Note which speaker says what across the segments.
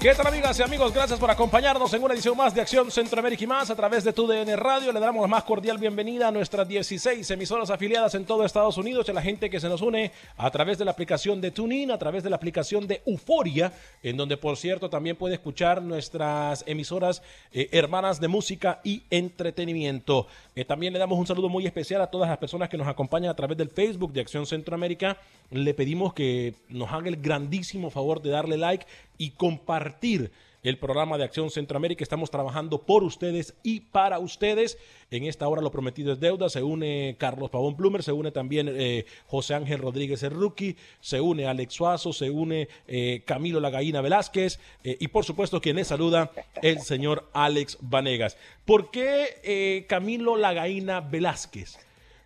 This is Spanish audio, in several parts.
Speaker 1: ¿Qué tal amigas y amigos? Gracias por acompañarnos en una edición más de Acción Centroamérica y más a través de TUDN Radio. Le damos la más cordial bienvenida a nuestras 16 emisoras afiliadas en todo Estados Unidos y a la gente que se nos une a través de la aplicación de TuneIn, a través de la aplicación de Euforia, en donde por cierto también puede escuchar nuestras emisoras eh, hermanas de música y entretenimiento. Eh, también le damos un saludo muy especial a todas las personas que nos acompañan a través del Facebook de Acción Centroamérica. Le pedimos que nos haga el grandísimo favor de darle like y compartir el programa de Acción Centroamérica. Estamos trabajando por ustedes y para ustedes. En esta hora lo prometido es deuda. Se une Carlos Pavón Plumer, se une también eh, José Ángel Rodríguez el Rookie, se une Alex Suazo, se une eh, Camilo Lagaína Velázquez eh, y por supuesto quien les saluda, el señor Alex Vanegas. ¿Por qué Camilo Lagaína Velázquez?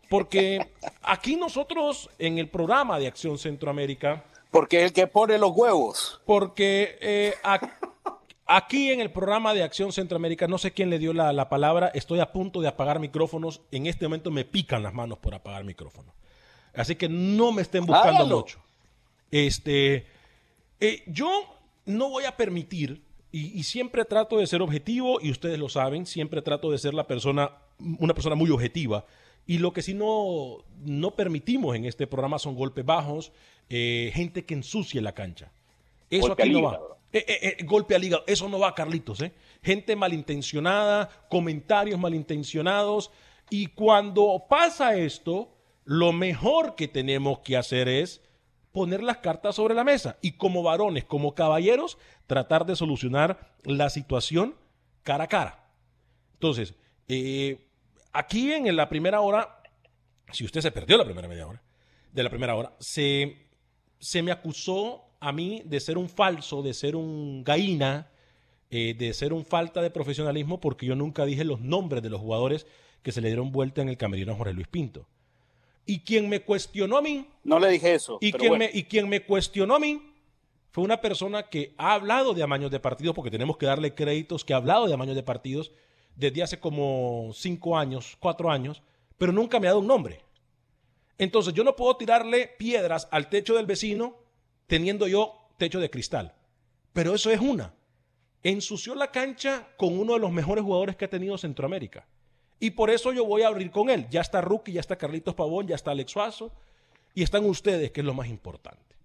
Speaker 1: Porque aquí nosotros en el programa de Acción Centroamérica
Speaker 2: porque es el que pone los huevos.
Speaker 1: Porque eh, aquí en el programa de Acción Centroamérica, no sé quién le dio la, palabra, estoy a punto de apagar micrófonos. En este momento me pican las manos por apagar micrófonos. Así que no me estén buscando mucho. Este, eh, yo no voy a permitir, y, y, siempre trato de ser objetivo, y ustedes lo saben, siempre trato de ser la persona, una persona muy objetiva. Y lo que sí no, no permitimos en este programa son golpes bajos, eh, gente que ensucie la cancha. Eso aquí no va. Eh, eh, golpe al hígado, eso no va, Carlitos. Gente malintencionada, comentarios malintencionados. Y cuando pasa esto, lo mejor que tenemos que hacer es poner las cartas sobre la mesa y como varones, como caballeros, tratar de solucionar la situación cara a cara. Entonces, aquí en la primera hora, si usted se perdió la primera media hora, de la primera hora, se se me acusó a mí de ser un falso, de ser un gaína, eh, de ser un falta de profesionalismo, porque yo nunca dije los nombres de los jugadores que se le dieron vuelta en el camerino a Jorge Luis Pinto. Y quien me cuestionó a mí.
Speaker 2: No le dije eso.
Speaker 1: Y, quien, me, y quien me cuestionó a mí fue una persona que ha hablado de amaños de partidos, porque tenemos que darle créditos, que ha hablado de amaños de partidos desde hace como cinco años, cuatro años, pero nunca me ha dado un nombre. Entonces yo no puedo tirarle piedras al techo del vecino teniendo yo techo de cristal. Pero eso es una. Ensució la cancha con uno de los mejores jugadores que ha tenido Centroamérica. Y por eso yo voy a abrir con él. Ya está Rookie, ya está Carlitos Pavón, ya está Alex Suazo. Y están ustedes, que es lo más importante.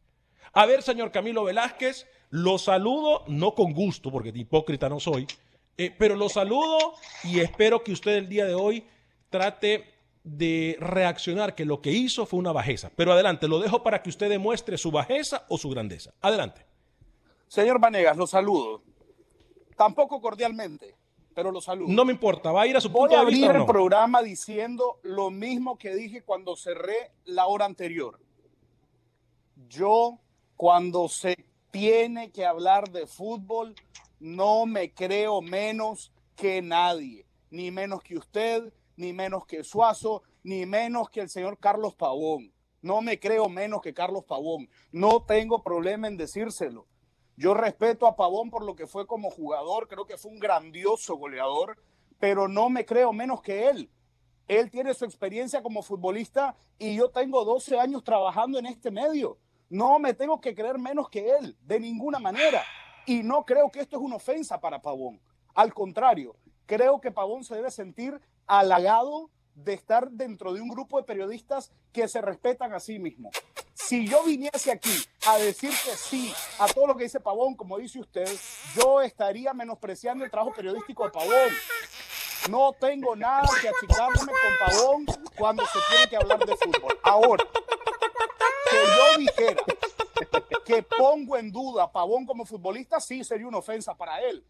Speaker 1: A ver, señor Camilo Velázquez, lo saludo, no con gusto, porque de hipócrita no soy, eh, pero lo saludo y espero que usted el día de hoy trate de reaccionar que lo que hizo fue una bajeza. Pero adelante, lo dejo para que usted demuestre su bajeza o su grandeza. Adelante.
Speaker 2: Señor Vanegas, lo saludo. Tampoco cordialmente, pero lo saludo.
Speaker 1: No me importa, va a ir a su
Speaker 2: punto
Speaker 1: de
Speaker 2: a abrir el programa diciendo lo mismo que dije cuando cerré la hora anterior. Yo, cuando se tiene que hablar de fútbol, no me creo menos que nadie, ni menos que usted, ni menos que Suazo, ni menos que el señor Carlos Pavón. No me creo menos que Carlos Pavón. No tengo problema en decírselo. Yo respeto a Pavón por lo que fue como jugador, creo que fue un grandioso goleador, pero no me creo menos que él. Él tiene su experiencia como futbolista y yo tengo 12 años trabajando en este medio. No me tengo que creer menos que él, de ninguna manera. Y no creo que esto es una ofensa para Pavón. Al contrario, creo que Pavón se debe sentir halagado de estar dentro de un grupo de periodistas que se respetan a sí mismos. Si yo viniese aquí a decir que sí a todo lo que dice Pavón, como dice usted, yo estaría menospreciando el trabajo periodístico de Pavón. No tengo nada que achicarme con Pavón cuando se tiene que hablar de fútbol. Ahora, que yo dijera que pongo en duda Pavón como futbolista, sí sería una ofensa para él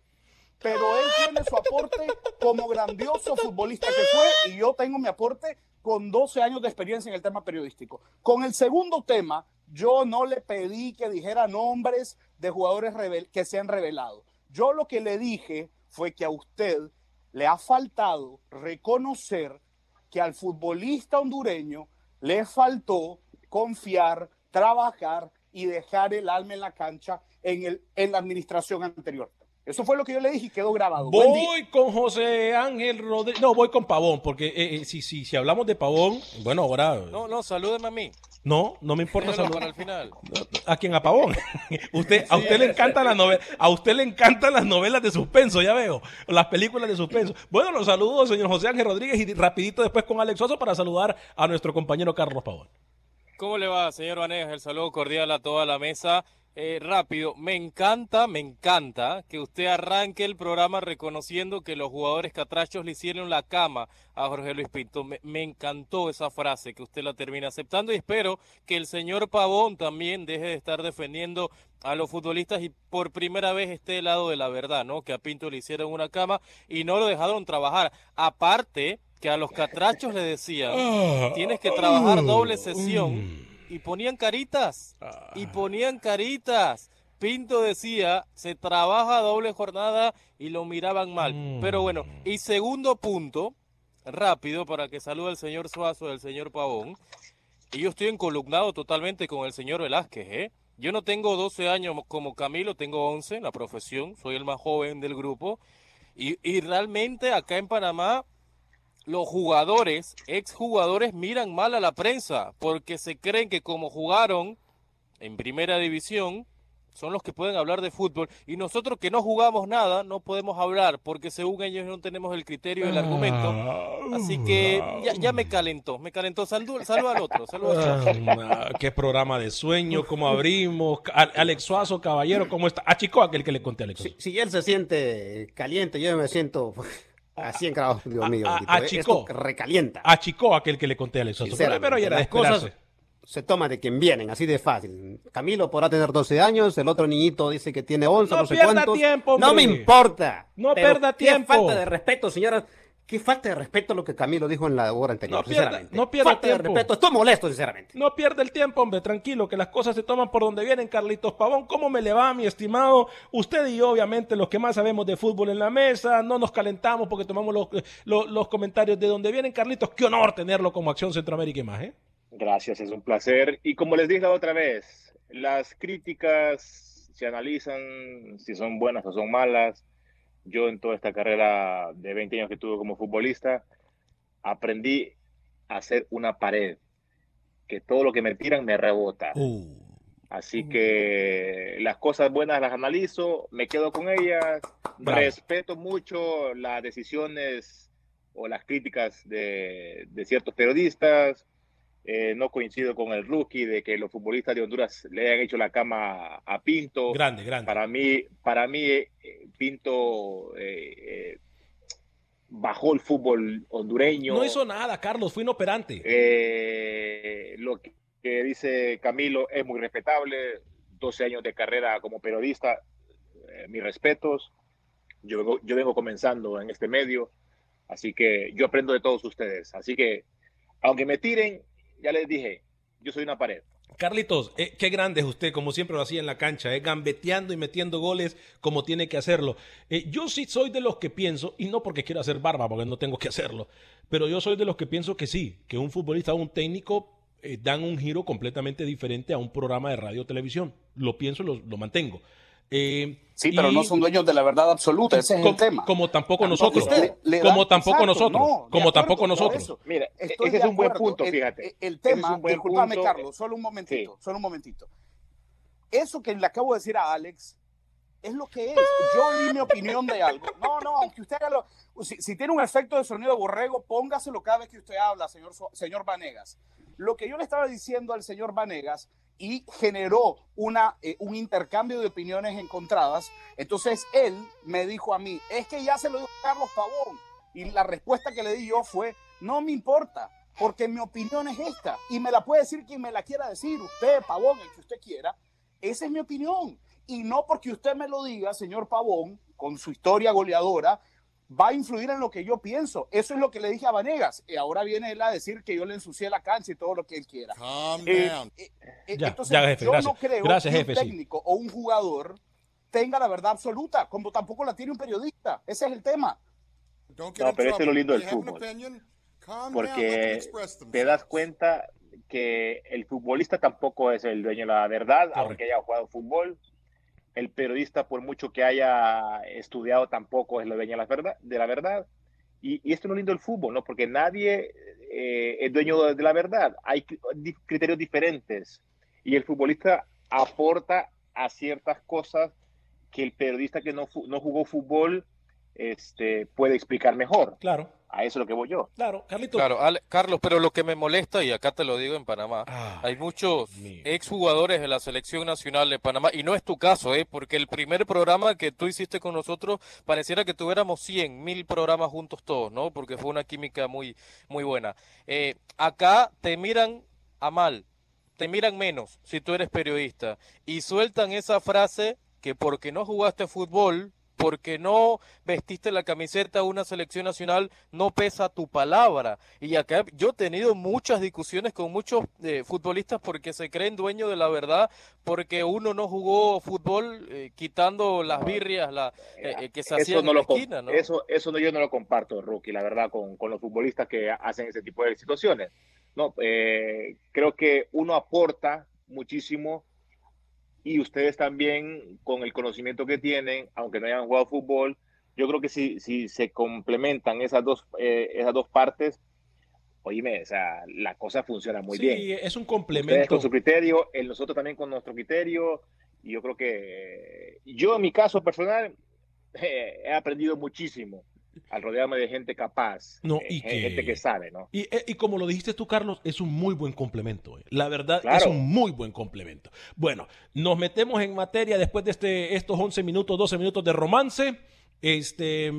Speaker 2: pero él tiene su aporte como grandioso futbolista que fue y yo tengo mi aporte con 12 años de experiencia en el tema periodístico. Con el segundo tema, yo no le pedí que dijera nombres de jugadores que se han revelado. Yo lo que le dije fue que a usted le ha faltado reconocer que al futbolista hondureño le faltó confiar, trabajar y dejar el alma en la cancha en, el, en la administración anterior. Eso fue lo que yo le dije y quedó grabado.
Speaker 1: Voy con José Ángel Rodríguez. No, voy con Pavón, porque eh, eh, si, si, si hablamos de Pavón, bueno, ahora.
Speaker 3: No, no, salúdeme a mí.
Speaker 1: No, no me importa
Speaker 3: saludar. al final.
Speaker 1: ¿A quién? A Pavón. usted, a usted le encanta la novela, a usted le encantan las novelas de suspenso, ya veo. Las películas de suspenso. Bueno, los saludos, señor José Ángel Rodríguez, y rapidito después con Alex Oso para saludar a nuestro compañero Carlos Pavón.
Speaker 3: ¿Cómo le va, señor Vanegas? El saludo cordial a toda la mesa. Eh, rápido, me encanta, me encanta que usted arranque el programa reconociendo que los jugadores catrachos le hicieron la cama a Jorge Luis Pinto. Me, me, encantó esa frase que usted la termina aceptando y espero que el señor Pavón también deje de estar defendiendo a los futbolistas y por primera vez esté del lado de la verdad, ¿no? Que a Pinto le hicieron una cama y no lo dejaron trabajar. Aparte que a los catrachos le decían, ah, tienes que trabajar doble sesión mm y ponían caritas. Y ah. ponían caritas. Pinto decía, se trabaja doble jornada y lo miraban mal. Mm. Pero bueno, y segundo punto, rápido, para que salude el señor Suazo, el señor Pavón. Y yo estoy encolumnado totalmente con el señor Velázquez, ¿eh? Yo no tengo 12 años como Camilo, tengo 11 en la profesión, soy el más joven del grupo. Y, y realmente acá en Panamá los jugadores, exjugadores, miran mal a la prensa porque se creen que como jugaron en primera división, son los que pueden hablar de fútbol y nosotros que no jugamos nada no podemos hablar porque según ellos no tenemos el criterio y el argumento. Así que ya, me calentó, me calentó. Salud, salud al otro, salud
Speaker 1: ah, Qué programa de sueño, cómo abrimos. Alex Suazo, caballero, ¿cómo está? Achicó aquel que le conté a Alex.
Speaker 4: Si, si él se siente caliente, yo me siento Así en grados, Dios mío.
Speaker 1: A, Chico.
Speaker 4: recalienta.
Speaker 1: Chico aquel que le conté a Alex
Speaker 4: Pero, pero ya las cosas se toma de quien vienen, así de fácil. Camilo podrá tener 12 años, el otro niñito dice que tiene 11, no, no sé cuántos.
Speaker 1: Tiempo,
Speaker 4: no me importa.
Speaker 1: No pierda tiempo.
Speaker 4: Falta de respeto, señora. Qué falta de respeto lo que Camilo dijo en la hora anterior, no sinceramente. no pierda falta de respeto. Estoy molesto, sinceramente.
Speaker 1: No pierde el tiempo, hombre. Tranquilo, que las cosas se toman por donde vienen, Carlitos Pavón. ¿Cómo me le va, mi estimado? Usted y yo, obviamente, los que más sabemos de fútbol en la mesa, no nos calentamos porque tomamos los, los, comentarios de donde vienen. Carlitos, qué honor tenerlo como Acción Centroamérica y más, ¿eh?
Speaker 5: Gracias, es un placer. Y como les dije la otra vez, las críticas se analizan si son buenas o son malas yo en toda esta carrera de 20 años que tuve como futbolista, aprendí a hacer una pared, que todo lo que me tiran me rebota. Uh. Así uh. que las cosas buenas las analizo, me quedo con ellas, respeto mucho las decisiones o las críticas de, de ciertos periodistas, eh, no coincido con el rookie de que los futbolistas de Honduras le hayan hecho la cama a Pinto.
Speaker 1: Grande, grande.
Speaker 5: Para mí, para mí eh, Pinto eh, bajó el fútbol hondureño.
Speaker 1: No hizo nada, Carlos, fue inoperante.
Speaker 5: lo que, dice Camilo es muy respetable. 12 años de carrera como periodista, mis respetos. Yo, yo vengo comenzando en este medio, así que yo aprendo de todos ustedes. Así que, aunque me tiren, ya les dije, yo soy una pared.
Speaker 1: Carlitos, eh, qué grande es usted, como siempre lo hacía en la cancha, eh, gambeteando y metiendo goles como tiene que hacerlo. Eh, yo sí soy de los que pienso, y no porque quiero hacer barba, porque no tengo que hacerlo, pero yo soy de los que pienso que sí, que un futbolista o un técnico eh, dan un giro completamente diferente a un programa de radio o televisión. Lo pienso, lo, lo mantengo. Eh,
Speaker 2: sí, pero
Speaker 1: y-
Speaker 2: no son dueños de la verdad absoluta, ese es
Speaker 1: como,
Speaker 2: el tema.
Speaker 1: como tampoco nosotros.
Speaker 2: usted
Speaker 1: como tampoco
Speaker 2: exacto,
Speaker 1: nosotros.
Speaker 2: no,
Speaker 1: como
Speaker 2: acuerdo,
Speaker 1: tampoco nosotros.
Speaker 5: Mira,
Speaker 2: Estoy
Speaker 5: ese
Speaker 2: de
Speaker 5: es un buen punto,
Speaker 2: El-
Speaker 5: fíjate.
Speaker 2: El, el
Speaker 5: Ese es
Speaker 2: tema,
Speaker 5: un buen
Speaker 2: discúlpame,
Speaker 5: punto.
Speaker 2: Carlos, solo un momentito, solo un momentito. Eso que le acabo de decir a Alex es lo que es. Yo di mi opinión de algo. No, no, aunque usted haga lo. Si, si tiene un efecto de sonido de borrego, póngaselo cada vez que usted habla, señor, señor Vanegas. Lo que yo le estaba diciendo al señor Vanegas y generó una, eh, un intercambio de opiniones encontradas. Entonces él me dijo a mí, es que ya se lo dijo Carlos Pavón. Y la respuesta que le di yo fue, no me importa, porque mi opinión es esta. Y me la puede decir quien me la quiera decir, usted, Pavón, el que usted quiera. Esa es mi opinión. Y no porque usted me lo diga, señor Pavón, con su historia goleadora, va a influir en lo que yo pienso. Eso es lo que le dije a Vanegas. Y ahora viene él a decir que yo le ensucié la cancha y todo lo que él quiera. Eh, eh, eh,
Speaker 1: Ya,
Speaker 2: entonces,
Speaker 1: ya, jefe,
Speaker 2: yo
Speaker 1: gracias.
Speaker 2: no creo
Speaker 1: Gracias,
Speaker 2: que
Speaker 1: jefe,
Speaker 2: un
Speaker 1: sí.
Speaker 2: técnico o un jugador tenga la verdad absoluta, como tampoco la tiene un periodista. Ese es el tema.
Speaker 5: No, pero eso es lo lindo del fútbol. Porque te das cuenta que el futbolista tampoco es el dueño de la verdad, aunque haya jugado fútbol. El periodista, por mucho que haya estudiado, tampoco es dueño de la verdad. De la verdad. Y, esto es lo lindo del fútbol, ¿no? Porque nadie eh, es dueño de, la verdad. Hay criterios diferentes. Y el futbolista aporta a ciertas cosas que el periodista que no, no jugó fútbol este, puede explicar mejor.
Speaker 1: Claro.
Speaker 5: A eso es lo que voy yo.
Speaker 1: Claro, Carlitos.
Speaker 3: Claro, Ale- Carlos, pero lo que me molesta, y acá te lo digo en Panamá,
Speaker 1: Ah,
Speaker 3: hay muchos exjugadores de la selección nacional de Panamá, y no es tu caso, ¿eh? porque el primer programa que tú hiciste con nosotros pareciera que tuviéramos 100, mil programas juntos todos, ¿no? Porque fue una química muy, muy buena. Eh, acá te miran a mal, te miran menos si tú eres periodista, y sueltan esa frase que porque no jugaste fútbol, porque no vestiste la camiseta de una selección nacional, no pesa tu palabra. Y acá yo he tenido muchas discusiones con muchos eh, futbolistas porque se creen dueños de la verdad, porque uno no jugó fútbol eh, quitando las birrias la, eh, eh, que se hacían
Speaker 5: no
Speaker 3: en la esquina, ¿no?
Speaker 5: eso, eso no, yo no lo comparto, Rookie, la verdad, con, con los futbolistas que hacen ese tipo de situaciones. No, eh, creo que uno aporta muchísimo y ustedes también, con el conocimiento que tienen, aunque no hayan jugado fútbol, yo creo que si, si se complementan esas dos, eh, esas dos partes, oíme, o sea, la cosa funciona muy
Speaker 1: sí,
Speaker 5: bien.
Speaker 1: es un
Speaker 5: Ustedes
Speaker 1: complemento.
Speaker 5: con su criterio, el nosotros también con nuestro criterio, y yo creo que yo en mi caso personal eh, he aprendido muchísimo al rodearme de gente capaz,
Speaker 1: No,
Speaker 5: eh,
Speaker 1: y que-
Speaker 5: gente que sabe, ¿no?
Speaker 1: Y, eh, y como lo dijiste tú, Carlos, es un muy buen complemento. eh. La verdad, es un muy buen complemento. Bueno, nos metemos en materia después de este, estos 11 minutos, 12 minutos de romance. Este,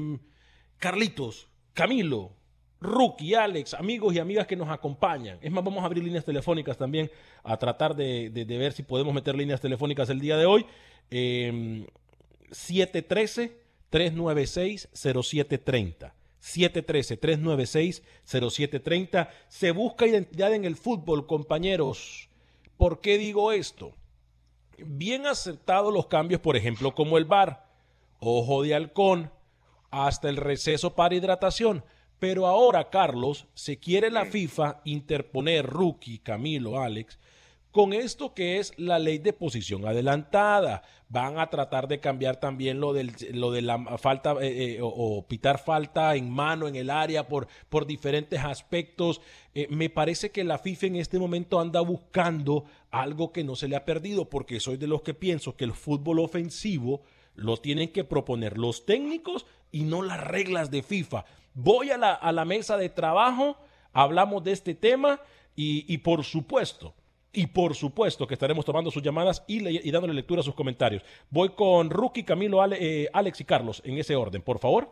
Speaker 1: Carlitos, Camilo, Rookie, Alex, amigos y amigas que nos acompañan. Es más, vamos a abrir líneas telefónicas también a tratar de, de- de ver si podemos meter líneas telefónicas el día de hoy. Eh, 713-396-0730. 713-396-0730. Se busca identidad en el fútbol, compañeros. ¿Por qué digo esto? Bien aceptados los cambios, por ejemplo, como el bar, ojo de halcón, hasta el receso para hidratación. Pero ahora, Carlos, se quiere la FIFA interponer, Rookie, Camilo, Alex, con esto que es la ley de posición adelantada. Van a tratar de cambiar también lo, del, lo de la falta eh, eh, o, pitar falta en mano en el área por, por diferentes aspectos. Eh, me parece que la FIFA en este momento anda buscando algo que no se le ha perdido, porque soy de los que pienso que el fútbol ofensivo lo tienen que proponer los técnicos y no las reglas de FIFA. Voy a la, a la mesa de trabajo, hablamos de este tema y, y por supuesto, y por supuesto que estaremos tomando sus llamadas y, le- y dándole lectura a sus comentarios. Voy con Rookie, Camilo, Ale- eh, Alex y Carlos en ese orden, por favor.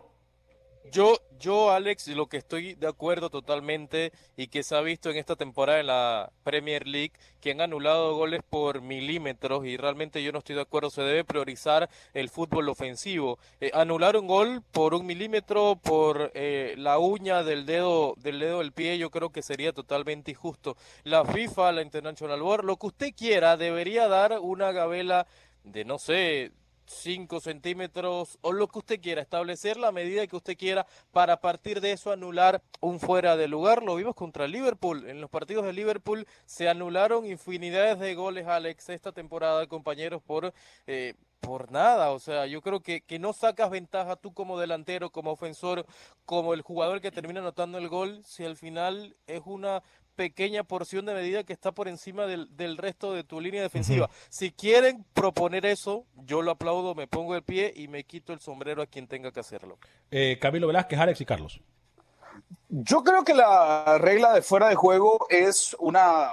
Speaker 3: Yo, yo, Alex, lo que estoy de acuerdo totalmente y que se ha visto en esta temporada en la Premier League, que han anulado goles por milímetros y realmente yo no estoy de acuerdo, se debe priorizar el fútbol ofensivo. Eh, anular un gol por un milímetro, por eh, la uña del dedo, del dedo del pie, yo creo que sería totalmente injusto. La FIFA, la International Board, lo que usted quiera, debería dar una gabela de, no sé, 5 centímetros o lo que usted quiera, establecer la medida que usted quiera para a partir de eso anular un fuera de lugar. Lo vimos contra Liverpool. En los partidos de Liverpool se anularon infinidades de goles, Alex, esta temporada, compañeros, por... Eh, por nada, o sea, yo creo que, que no sacas ventaja tú como delantero, como ofensor, como el jugador que termina anotando el gol, si al final es una pequeña porción de medida que está por encima del, del resto de tu línea defensiva. Si quieren proponer eso, yo lo aplaudo, me pongo el pie y me quito el sombrero a quien tenga que hacerlo.
Speaker 1: Eh, Camilo Velázquez, Alex y Carlos.
Speaker 2: Yo creo que la regla de fuera de juego es una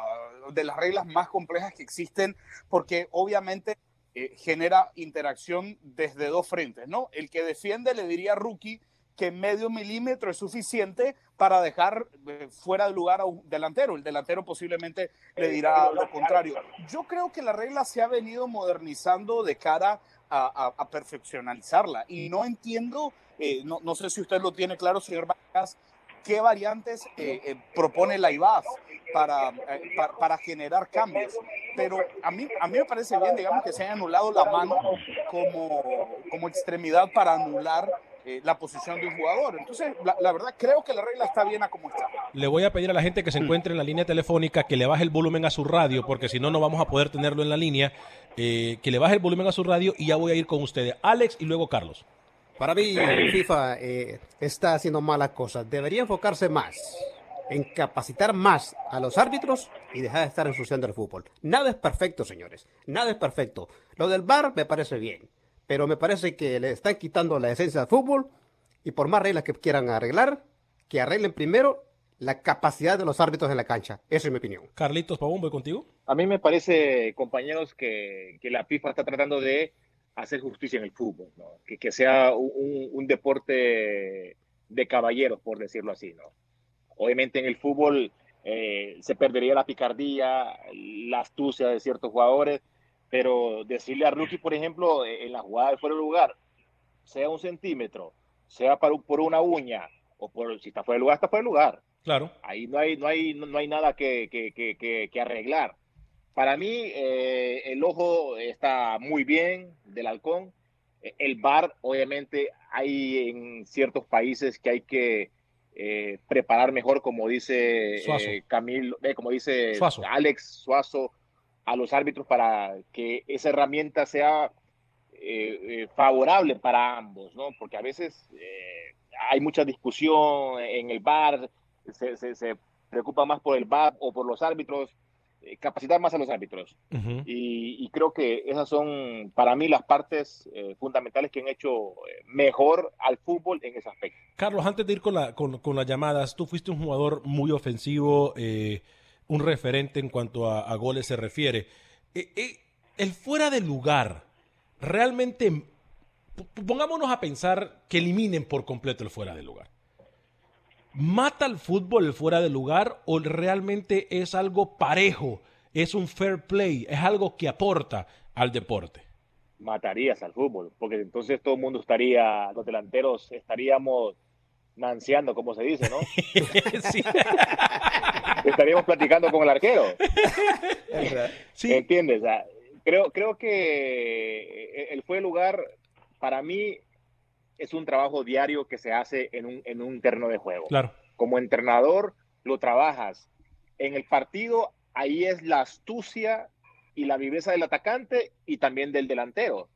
Speaker 2: de las reglas más complejas que existen porque obviamente eh, genera interacción desde dos frentes, ¿no? El que defiende le diría rookie que medio milímetro es suficiente para dejar eh, fuera de lugar a un delantero. El delantero posiblemente le dirá lo contrario. Yo creo que la regla se ha venido modernizando de cara a, a, perfeccionalizarla y no entiendo, eh, no, no, sé si usted lo tiene claro, señor Vargas, qué variantes eh, propone la IBAF para, para, generar cambios. Pero a mí, a mí me parece bien, digamos, que se haya anulado la mano como, como extremidad para anular eh, la posición de un jugador. Entonces, la, la, verdad, creo que la regla está bien a como está.
Speaker 1: Le voy a pedir a la gente que se encuentre en la línea telefónica que le baje el volumen a su radio, porque si no, no vamos a poder tenerlo en la línea. Eh, que le baje el volumen a su radio y ya voy a ir con ustedes. Alex y luego Carlos.
Speaker 4: Para mí, FIFA eh, está haciendo malas cosas. Debería enfocarse más en capacitar más a los árbitros y dejar de estar ensuciando el fútbol. Nada es perfecto, señores. Nada es perfecto. Lo del VAR me parece bien pero me parece que le están quitando la esencia del fútbol y por más reglas que quieran arreglar, que arreglen primero la capacidad de los árbitros en la cancha. Esa es mi opinión.
Speaker 1: Carlitos Pavón, voy contigo.
Speaker 5: A mí me parece, compañeros, que, que la FIFA está tratando de hacer justicia en el fútbol, ¿no? que, que, sea un, un, deporte de caballeros, por decirlo así. ¿no? Obviamente en el fútbol eh, se perdería la picardía, la astucia de ciertos jugadores, pero decirle a Rookie, por ejemplo, en la jugada de fuera de lugar, sea un centímetro, sea por, por una uña, o por si está fuera de lugar, está fuera de lugar.
Speaker 1: Claro.
Speaker 5: Ahí no hay, no hay, no, hay nada que, que, que, que arreglar. Para mí, eh, el ojo está muy bien del halcón. El bar, obviamente, hay en ciertos países que hay que eh, preparar mejor, como dice eh, Camilo, como dice
Speaker 1: Suazo.
Speaker 5: Alex Suazo, a los árbitros para que esa herramienta sea eh, eh, favorable para ambos, ¿no? Porque a veces eh, hay mucha discusión en el bar, se, se, se, preocupa más por el bar o por los árbitros, eh, capacitar más a los árbitros. Uh -huh. y, y, creo que esas son para mí las partes fundamentales que han hecho mejor al fútbol en ese aspecto.
Speaker 1: Carlos, antes de ir con, la, con, con las llamadas, tú fuiste un jugador muy ofensivo. Eh, un referente en cuanto a, a goles se refiere. Eh, eh, el fuera de lugar, realmente, pongámonos a pensar que eliminen por completo el fuera de lugar. ¿Mata el fútbol el fuera de lugar o realmente es algo parejo? ¿Es un fair play? ¿Es algo que aporta al deporte?
Speaker 5: Matarías al fútbol, porque entonces todo el mundo estaría, los delanteros estaríamos nanceando, como se dice, ¿no? sí. Estaríamos platicando con el arquero. Sí. ¿Entiendes? O sea, creo, creo que el fue lugar, para mí, es un trabajo diario que se hace en un, en un terreno de juego.
Speaker 1: Claro.
Speaker 5: Como entrenador, lo trabajas. En el partido, ahí es la astucia y la viveza del atacante y también del delantero.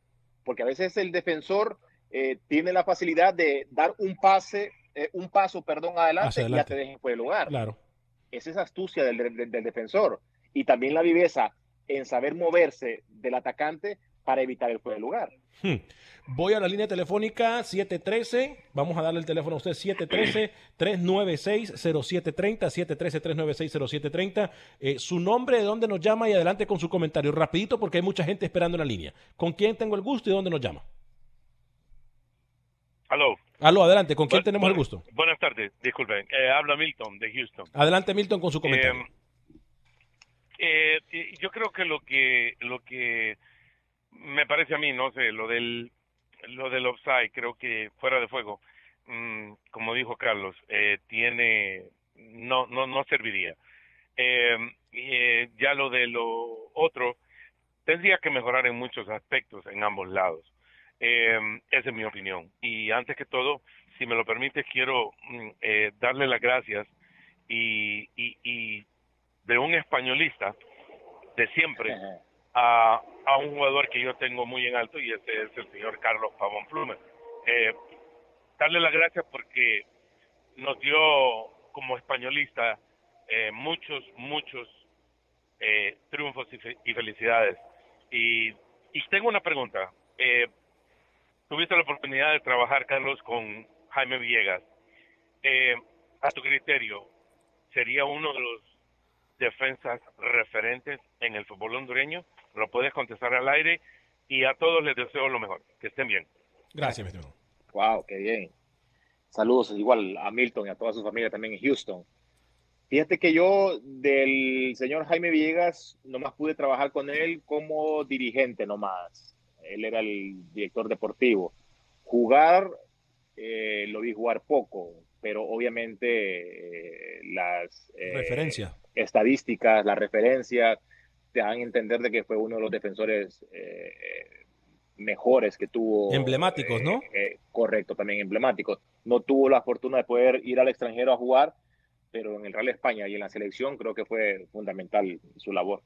Speaker 5: Porque a veces el defensor eh, tiene la facilidad de dar un pase eh, un paso, perdón, adelante, adelante, y ya te dejen fuera de lugar.
Speaker 1: Claro.
Speaker 5: Esa es astucia del, del, del, defensor. Y también la viveza en saber moverse del atacante para evitar el fuera de lugar.
Speaker 1: Hmm. Voy a la línea telefónica 713, vamos a darle el teléfono a usted 713-396-0730, 713-396-0730. Eh, su nombre, de dónde nos llama y adelante con su comentario. Rapidito porque hay mucha gente esperando en la línea. ¿Con quién tengo el gusto y dónde nos llama?
Speaker 6: Aló.
Speaker 1: Aló, adelante. ¿Con quién Bu tenemos el gusto?
Speaker 6: Buenas tardes, disculpen. Eh, habla Milton de Houston.
Speaker 1: Adelante, Milton, con su comentario.
Speaker 6: Eh, eh, yo creo que lo que lo que me parece a mí, no sé, lo del lo del offside, creo que fuera de fuego, mmm, como dijo Carlos, eh, tiene no no no serviría. ya lo de lo otro tendría que mejorar en muchos aspectos en ambos lados Eh, esa es mi opinión. Y antes que todo, si me lo permite, quiero mm, eh, darle las gracias y, y, y de un españolista de siempre a, a un jugador que yo tengo muy en alto y ese es el señor Carlos Pavón Plumer. Eh, darle las gracias porque nos dio como españolista eh, muchos, muchos eh, triunfos y, fe- y felicidades. Y, y tengo una pregunta. Eh, tuviste la oportunidad de trabajar, Carlos, con Jaime Villegas. Eh, a tu criterio, ¿sería uno de los defensas referentes en el fútbol hondureño? Lo puedes contestar al aire y a todos les deseo lo mejor. Que estén bien.
Speaker 1: Gracias, mi estimado.
Speaker 5: Wow, qué bien. Saludos igual a Milton y a toda su familia también en Houston. Fíjate que yo del señor Jaime Villegas nomás pude trabajar con él como dirigente nomás. Él era el director deportivo. Jugar, eh, lo vi jugar poco, pero obviamente eh, las eh, estadísticas, las referencias, te dan a entender de que fue uno de los defensores eh, mejores que tuvo.
Speaker 1: Emblemáticos, ¿no?
Speaker 5: eh, correcto, también emblemáticos. No tuvo la fortuna de poder ir al extranjero a jugar, pero en el Real España y en la selección creo que fue fundamental su labor.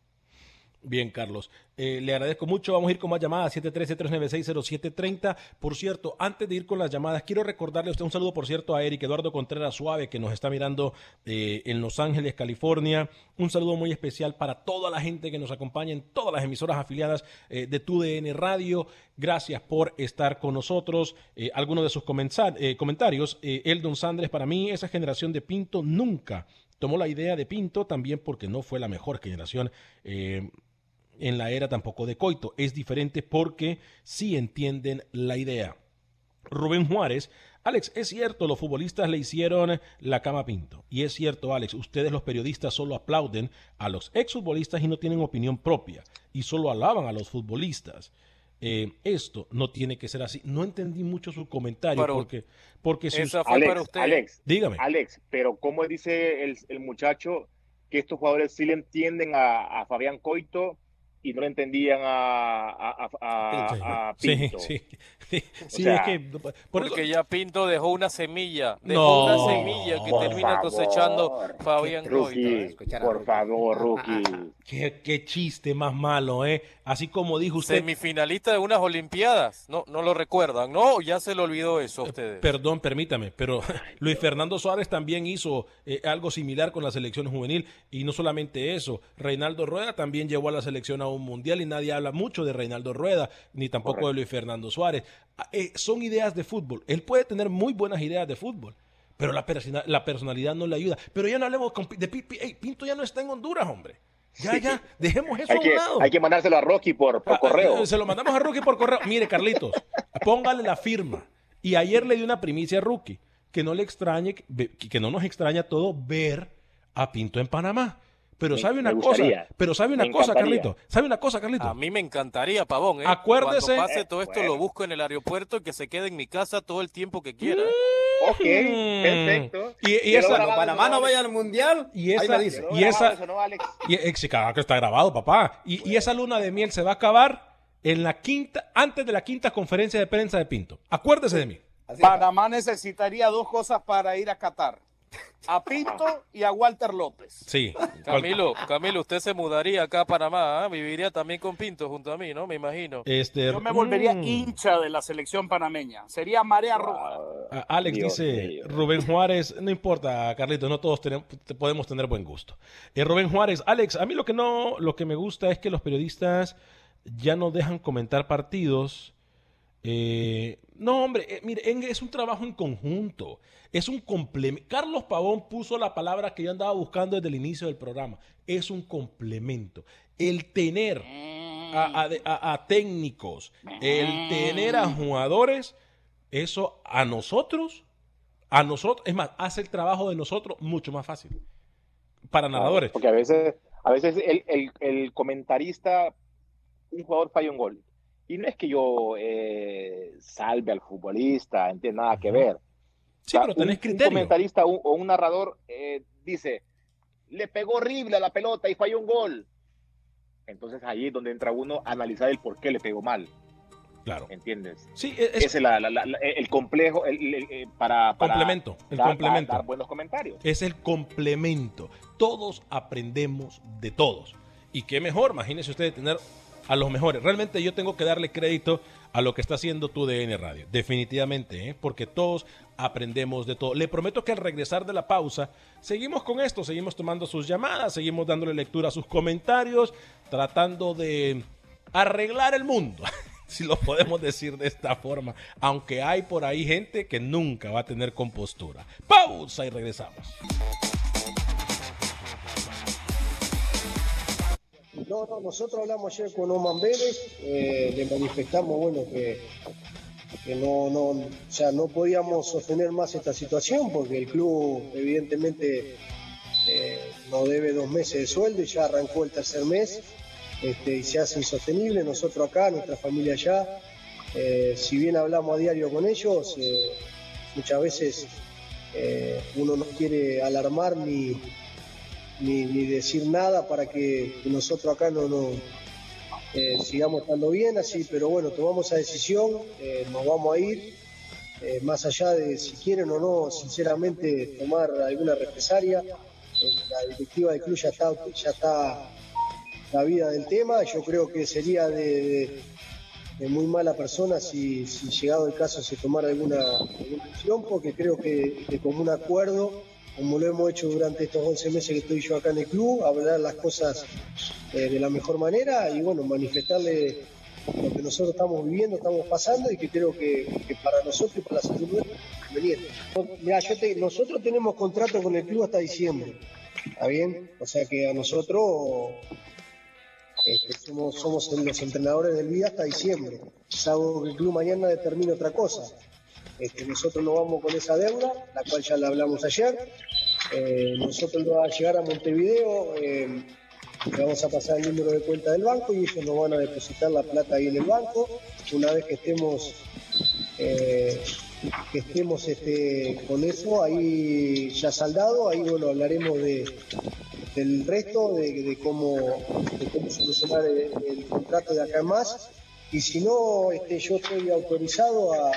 Speaker 1: Bien, Carlos. Eh, le agradezco mucho. Vamos a ir con más llamadas. 713-396-0730. Por cierto, antes de ir con las llamadas, quiero recordarle a usted un saludo, por cierto, a Eric Eduardo Contreras Suave, que nos está mirando eh, en Los Ángeles, California. Un saludo muy especial para toda la gente que nos acompaña en todas las emisoras afiliadas eh, de TUDN Radio. Gracias por estar con nosotros. Eh, algunos de sus comentarios. Eldon Sandres, para mí, esa generación de Pinto nunca tomó la idea de Pinto, también porque no fue la mejor generación. En la era tampoco de Coito. Es diferente porque sí entienden la idea. Rubén Juárez, Alex, es cierto, los futbolistas le hicieron la cama Pinto. Y es cierto, Alex, ustedes los periodistas solo aplauden a los exfutbolistas y no tienen opinión propia. Y solo alaban a los futbolistas. Eh, esto no tiene que ser así. No entendí mucho su comentario porque, porque si
Speaker 3: Esa fue
Speaker 5: Alex,
Speaker 3: para usted.
Speaker 5: Alex,
Speaker 1: Dígame.
Speaker 5: Alex, pero ¿cómo dice el, el muchacho que estos jugadores sí le entienden a, a Fabián Coito y no le entendían a, a, a- a
Speaker 1: Sí,
Speaker 5: Pinto?
Speaker 1: sí, sí, sí,
Speaker 5: sea,
Speaker 1: es que por eso-
Speaker 3: Porque ya Pinto dejó una semilla, dejó
Speaker 1: No,
Speaker 3: una semilla que
Speaker 5: por
Speaker 3: termina
Speaker 5: favor.
Speaker 3: cosechando Fabián.
Speaker 5: Rookie, por favor, rookie.
Speaker 1: Qué, qué chiste más malo, ¿eh? Así como dijo usted.
Speaker 3: Semifinalista de unas Olimpiadas, no, no lo recuerdan, ¿no? Ya se le olvidó eso a ustedes.
Speaker 1: Perdón, permítame, pero Luis Fernando Suárez también hizo eh, algo similar con la selección juvenil y no solamente eso, Reinaldo Rueda también llevó a la selección a un mundial y nadie habla mucho de Reinaldo Rueda ni tampoco de Luis Fernando Suárez. Ah, eh, son ideas de fútbol. Él puede tener muy buenas ideas de fútbol, pero la, persona- la personalidad no le ayuda. Pero ya no hablemos con de Pinto ya no está en Honduras, hombre. Ya, ya, dejemos eso
Speaker 5: Hay
Speaker 1: a un
Speaker 5: que,
Speaker 1: lado.
Speaker 5: hay que mandárselo a Rocky por, por
Speaker 1: Ah,
Speaker 5: correo.
Speaker 1: eh, Se lo mandamos a Rookie por correo. Mire, Carlitos, póngale la firma. Y ayer le di una primicia a Rookie. Que no le extrañe, que no nos extraña todo ver a Pinto en Panamá. Pero
Speaker 3: Me-
Speaker 1: sabe una cosa, pero sabe una
Speaker 3: Me
Speaker 1: cosa,
Speaker 3: encantaría.
Speaker 1: Carlito. ¿Sabe una cosa, Carlito?
Speaker 3: A mí me encantaría, Pavón, ¿eh?
Speaker 1: Acuérdese-
Speaker 3: Cuando pase
Speaker 1: Eh,
Speaker 3: todo esto,
Speaker 1: bueno.
Speaker 3: lo busco en el aeropuerto y que se quede en mi casa todo el tiempo que quiera. ¿eh?
Speaker 5: Ok, perfecto.
Speaker 1: Y, y esa,
Speaker 5: grabado,
Speaker 4: Panamá no vaya al mundial,
Speaker 1: y
Speaker 4: ahí
Speaker 1: esa,
Speaker 4: me dice.
Speaker 1: y esa,
Speaker 5: Eso no, Alex.
Speaker 1: y, sí, claro que está grabado, papá. Y, y esa luna de miel se va a acabar en la quinta, antes de la quinta conferencia de prensa de Pinto. Acuérdese de mí.
Speaker 2: Panamá necesitaría dos cosas para ir a Qatar. A Pinto y a Walter López.
Speaker 1: Sí.
Speaker 3: Camilo, Camilo, usted se mudaría acá a Panamá, ¿ah? viviría también con Pinto junto a mí, ¿no? Me imagino.
Speaker 1: Este,
Speaker 2: Yo me volvería
Speaker 1: mm.
Speaker 2: hincha de la selección panameña. Sería marea roja.
Speaker 1: A- Alex
Speaker 5: Dios
Speaker 1: dice. Rubén Juárez, no importa, Carlitos, no todos tenemos, podemos tener buen gusto. Eh, Rubén Juárez, Alex, a mí lo que no, lo que me gusta es que los periodistas ya no dejan comentar partidos. Eh, no, hombre, eh, mire, es un trabajo en conjunto, es un complemento. Carlos Pavón puso la palabra que yo andaba buscando desde el inicio del programa, es un complemento. El tener a, a- a- a técnicos, el tener a jugadores, eso a nosotros, a nosotros, es más, hace el trabajo de nosotros mucho más fácil. Para narradores.
Speaker 5: Porque a veces, a veces el, el- el comentarista, un jugador falla un gol. Y no es que yo eh, salve al futbolista, no tiene nada que ver.
Speaker 1: Sí, pero tenés
Speaker 5: un,
Speaker 1: criterio.
Speaker 5: Un comentarista o un narrador eh, dice, le pegó horrible a la pelota y falló un gol. Entonces ahí es donde entra uno a analizar el por qué le pegó mal.
Speaker 1: Claro.
Speaker 5: ¿Entiendes?
Speaker 1: Sí,
Speaker 5: es, Ese es la, el complejo el, para,
Speaker 1: complemento, el complemento.
Speaker 5: dar buenos comentarios.
Speaker 1: Es el complemento. Todos aprendemos de todos. Y qué mejor, imagínese usted tener a los mejores. Realmente yo tengo que darle crédito a lo que está haciendo tu DN Radio. Definitivamente, ¿eh? porque todos aprendemos de todo. Le prometo que al regresar de la pausa, seguimos con esto, seguimos tomando sus llamadas, seguimos dándole lectura a sus comentarios, tratando de arreglar el mundo. si lo podemos decir de esta forma, aunque hay por ahí gente que nunca va a tener compostura. Pausa y regresamos.
Speaker 7: No, no, nosotros hablamos ayer con Oman Vélez, eh, le manifestamos, bueno, que, no, no, o sea, no podíamos sostener más esta situación porque el club evidentemente eh, nos debe dos meses de sueldo y ya arrancó el tercer mes este, y se hace insostenible. Nosotros acá, nuestra familia allá, eh, si bien hablamos a diario con ellos, muchas veces uno no quiere alarmar ni, ni, decir nada para que nosotros acá no, no eh, sigamos estando bien así, pero bueno, tomamos esa decisión, eh, nos vamos a ir, eh, más allá de si quieren o no, sinceramente, tomar alguna represalia, la directiva del club ya está, ya está la vida del tema, yo creo que sería de, muy mala persona si, llegado el caso se tomara alguna, decisión, porque creo que, como un acuerdo como lo hemos hecho durante estos 11 meses que estoy yo acá en el club, hablar las cosas eh, de la mejor manera y bueno, manifestarle lo que nosotros estamos viviendo, estamos pasando y que creo que, para nosotros y para la salud nuestra es conveniente. Mira, nosotros tenemos contrato con el club hasta diciembre, ¿está bien? O sea que a nosotros este, somos, somos los entrenadores del vida hasta diciembre, salvo que el club mañana determine otra cosa. Este, nosotros no vamos con esa deuda, la cual ya la hablamos ayer. Eh, nosotros vamos a llegar a Montevideo, eh, le vamos a pasar el número de cuenta del banco y ellos nos van a depositar la plata ahí en el banco. Una vez que estemos, eh, que estemos este, con eso ahí ya saldado, ahí bueno hablaremos de, del resto, de, cómo, solucionar el, contrato de acá más. Y si no, este, yo estoy autorizado a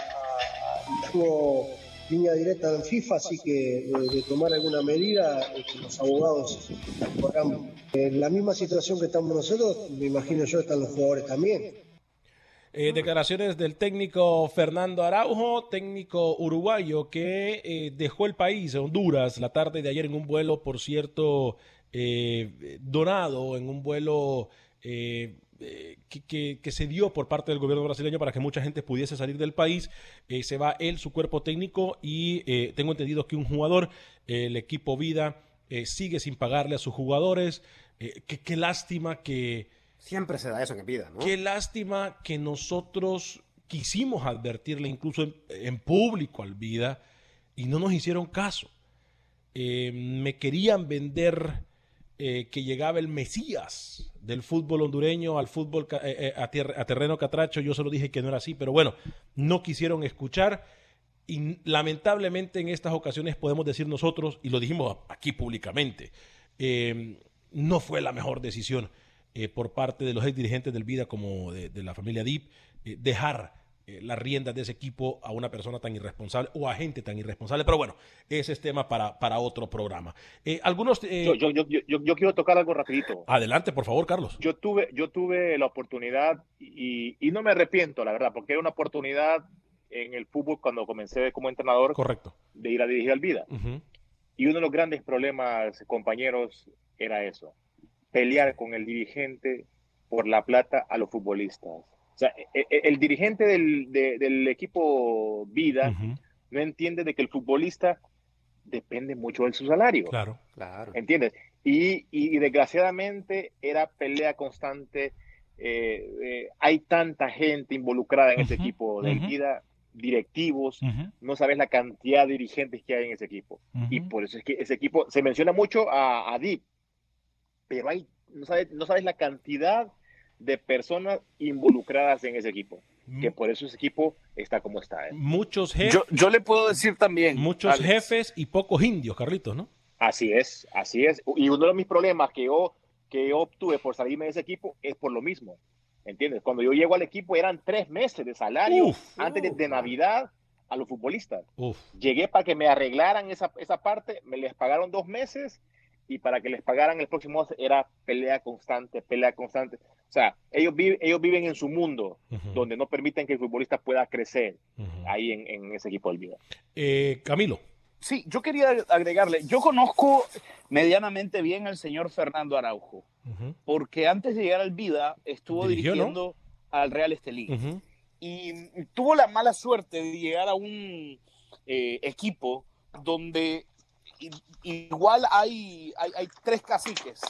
Speaker 7: tuvo línea directa en FIFA, así que de, tomar alguna medida, este, los abogados En la misma situación que estamos nosotros, me imagino yo, están los jugadores también.
Speaker 1: Eh, declaraciones del técnico Fernando Araujo, técnico uruguayo que eh, dejó el país, Honduras, la tarde de ayer en un vuelo, por cierto, eh, donado, en un vuelo eh, que, se dio por parte del gobierno brasileño para que mucha gente pudiese salir del país. Eh, se va él, su cuerpo técnico y eh, tengo entendido que un jugador, el equipo Vida, sigue sin pagarle a sus jugadores. qué lástima que...
Speaker 4: Siempre se da eso en vida, ¿no?
Speaker 1: Qué lástima que nosotros quisimos advertirle incluso en, público al Vida y no nos hicieron caso. me querían vender que llegaba el Mesías del fútbol hondureño al fútbol eh, eh, a, terreno catracho, yo solo dije que no era así, pero bueno, no quisieron escuchar. Y lamentablemente en estas ocasiones podemos decir nosotros, y lo dijimos aquí públicamente, em, no fue la mejor decisión eh, por parte de los ex dirigentes del Vida como de, de la familia Deep dejar eh, las riendas de ese equipo a una persona tan irresponsable o a gente tan irresponsable. Pero bueno, ese es tema para, para otro programa. Eh, algunos...
Speaker 5: Eh, yo, yo, yo, yo, quiero tocar algo rapidito.
Speaker 1: Adelante, por favor, Carlos.
Speaker 5: Yo tuve, yo tuve la oportunidad y, y no me arrepiento, la verdad, porque era una oportunidad en el fútbol cuando comencé como entrenador.
Speaker 1: Correcto.
Speaker 5: De ir a dirigir al Vida. Y uno de los grandes problemas, compañeros, era eso. Pelear con el dirigente por la plata a los futbolistas o sea, e, e, el, dirigente del, equipo Vida no entiende de que el futbolista depende mucho de su salario.
Speaker 1: Claro, claro.
Speaker 5: ¿Entiendes? Y, desgraciadamente era pelea constante. Eh, eh, hay tanta gente involucrada en ese equipo de vida, directivos, no sabes la cantidad de dirigentes que hay en ese equipo. Y por eso es que ese equipo, se menciona mucho a, a Deep, pero hay, no sabes, no sabes la cantidad de personas involucradas en ese equipo. Que por eso ese equipo está como está. ¿eh?
Speaker 1: Muchos jefes.
Speaker 2: Yo, le puedo decir también.
Speaker 1: Muchos jefes y pocos indios, Carlitos, ¿no?
Speaker 5: Así es, así es. Y uno de mis problemas que yo, que yo obtuve por salirme de ese equipo es por lo mismo. ¿entiendes? Cuando yo llego al equipo eran tres meses de salario
Speaker 1: Uf,
Speaker 5: antes de, de Navidad a los futbolistas.
Speaker 1: Uf.
Speaker 5: Llegué para que me arreglaran esa, esa parte, me les pagaron dos meses y para que les pagaran el próximo era pelea constante, pelea constante. O sea, ellos, viven ellos viven en su mundo donde no permiten que el futbolista pueda crecer
Speaker 1: Ujú.
Speaker 5: ahí en, en ese equipo del Vida.
Speaker 1: Eh, Camilo.
Speaker 2: Sí, yo quería agregarle, yo conozco medianamente bien al señor Fernando Araujo, porque antes de llegar al Vida estuvo
Speaker 1: Dirigió, ¿no?
Speaker 2: dirigiendo al Real Estelí. Y tuvo la mala suerte de llegar a un eh, equipo donde igual hay, hay, hay tres caciques,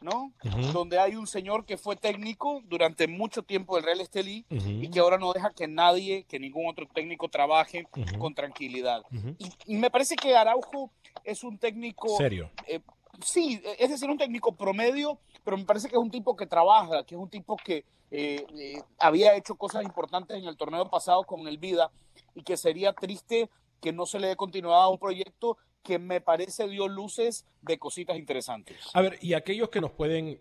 Speaker 2: ¿no?
Speaker 1: Ujú.
Speaker 2: Donde hay un señor que fue técnico durante mucho tiempo del Real Estelí
Speaker 1: Ujú.
Speaker 2: y que ahora no deja que nadie, que ningún otro técnico trabaje
Speaker 1: Ujú.
Speaker 2: con tranquilidad. Y, y me parece que Araujo es un técnico
Speaker 1: Serio.
Speaker 2: eh, sí, es decir, un técnico promedio, pero me parece que es un tipo que trabaja, que es un tipo que eh, eh, había hecho cosas importantes en el torneo pasado con el Vida y que sería triste que no se le dé continuidad a un proyecto que me parece dio luces de cositas interesantes.
Speaker 1: A ver, y aquellos que nos pueden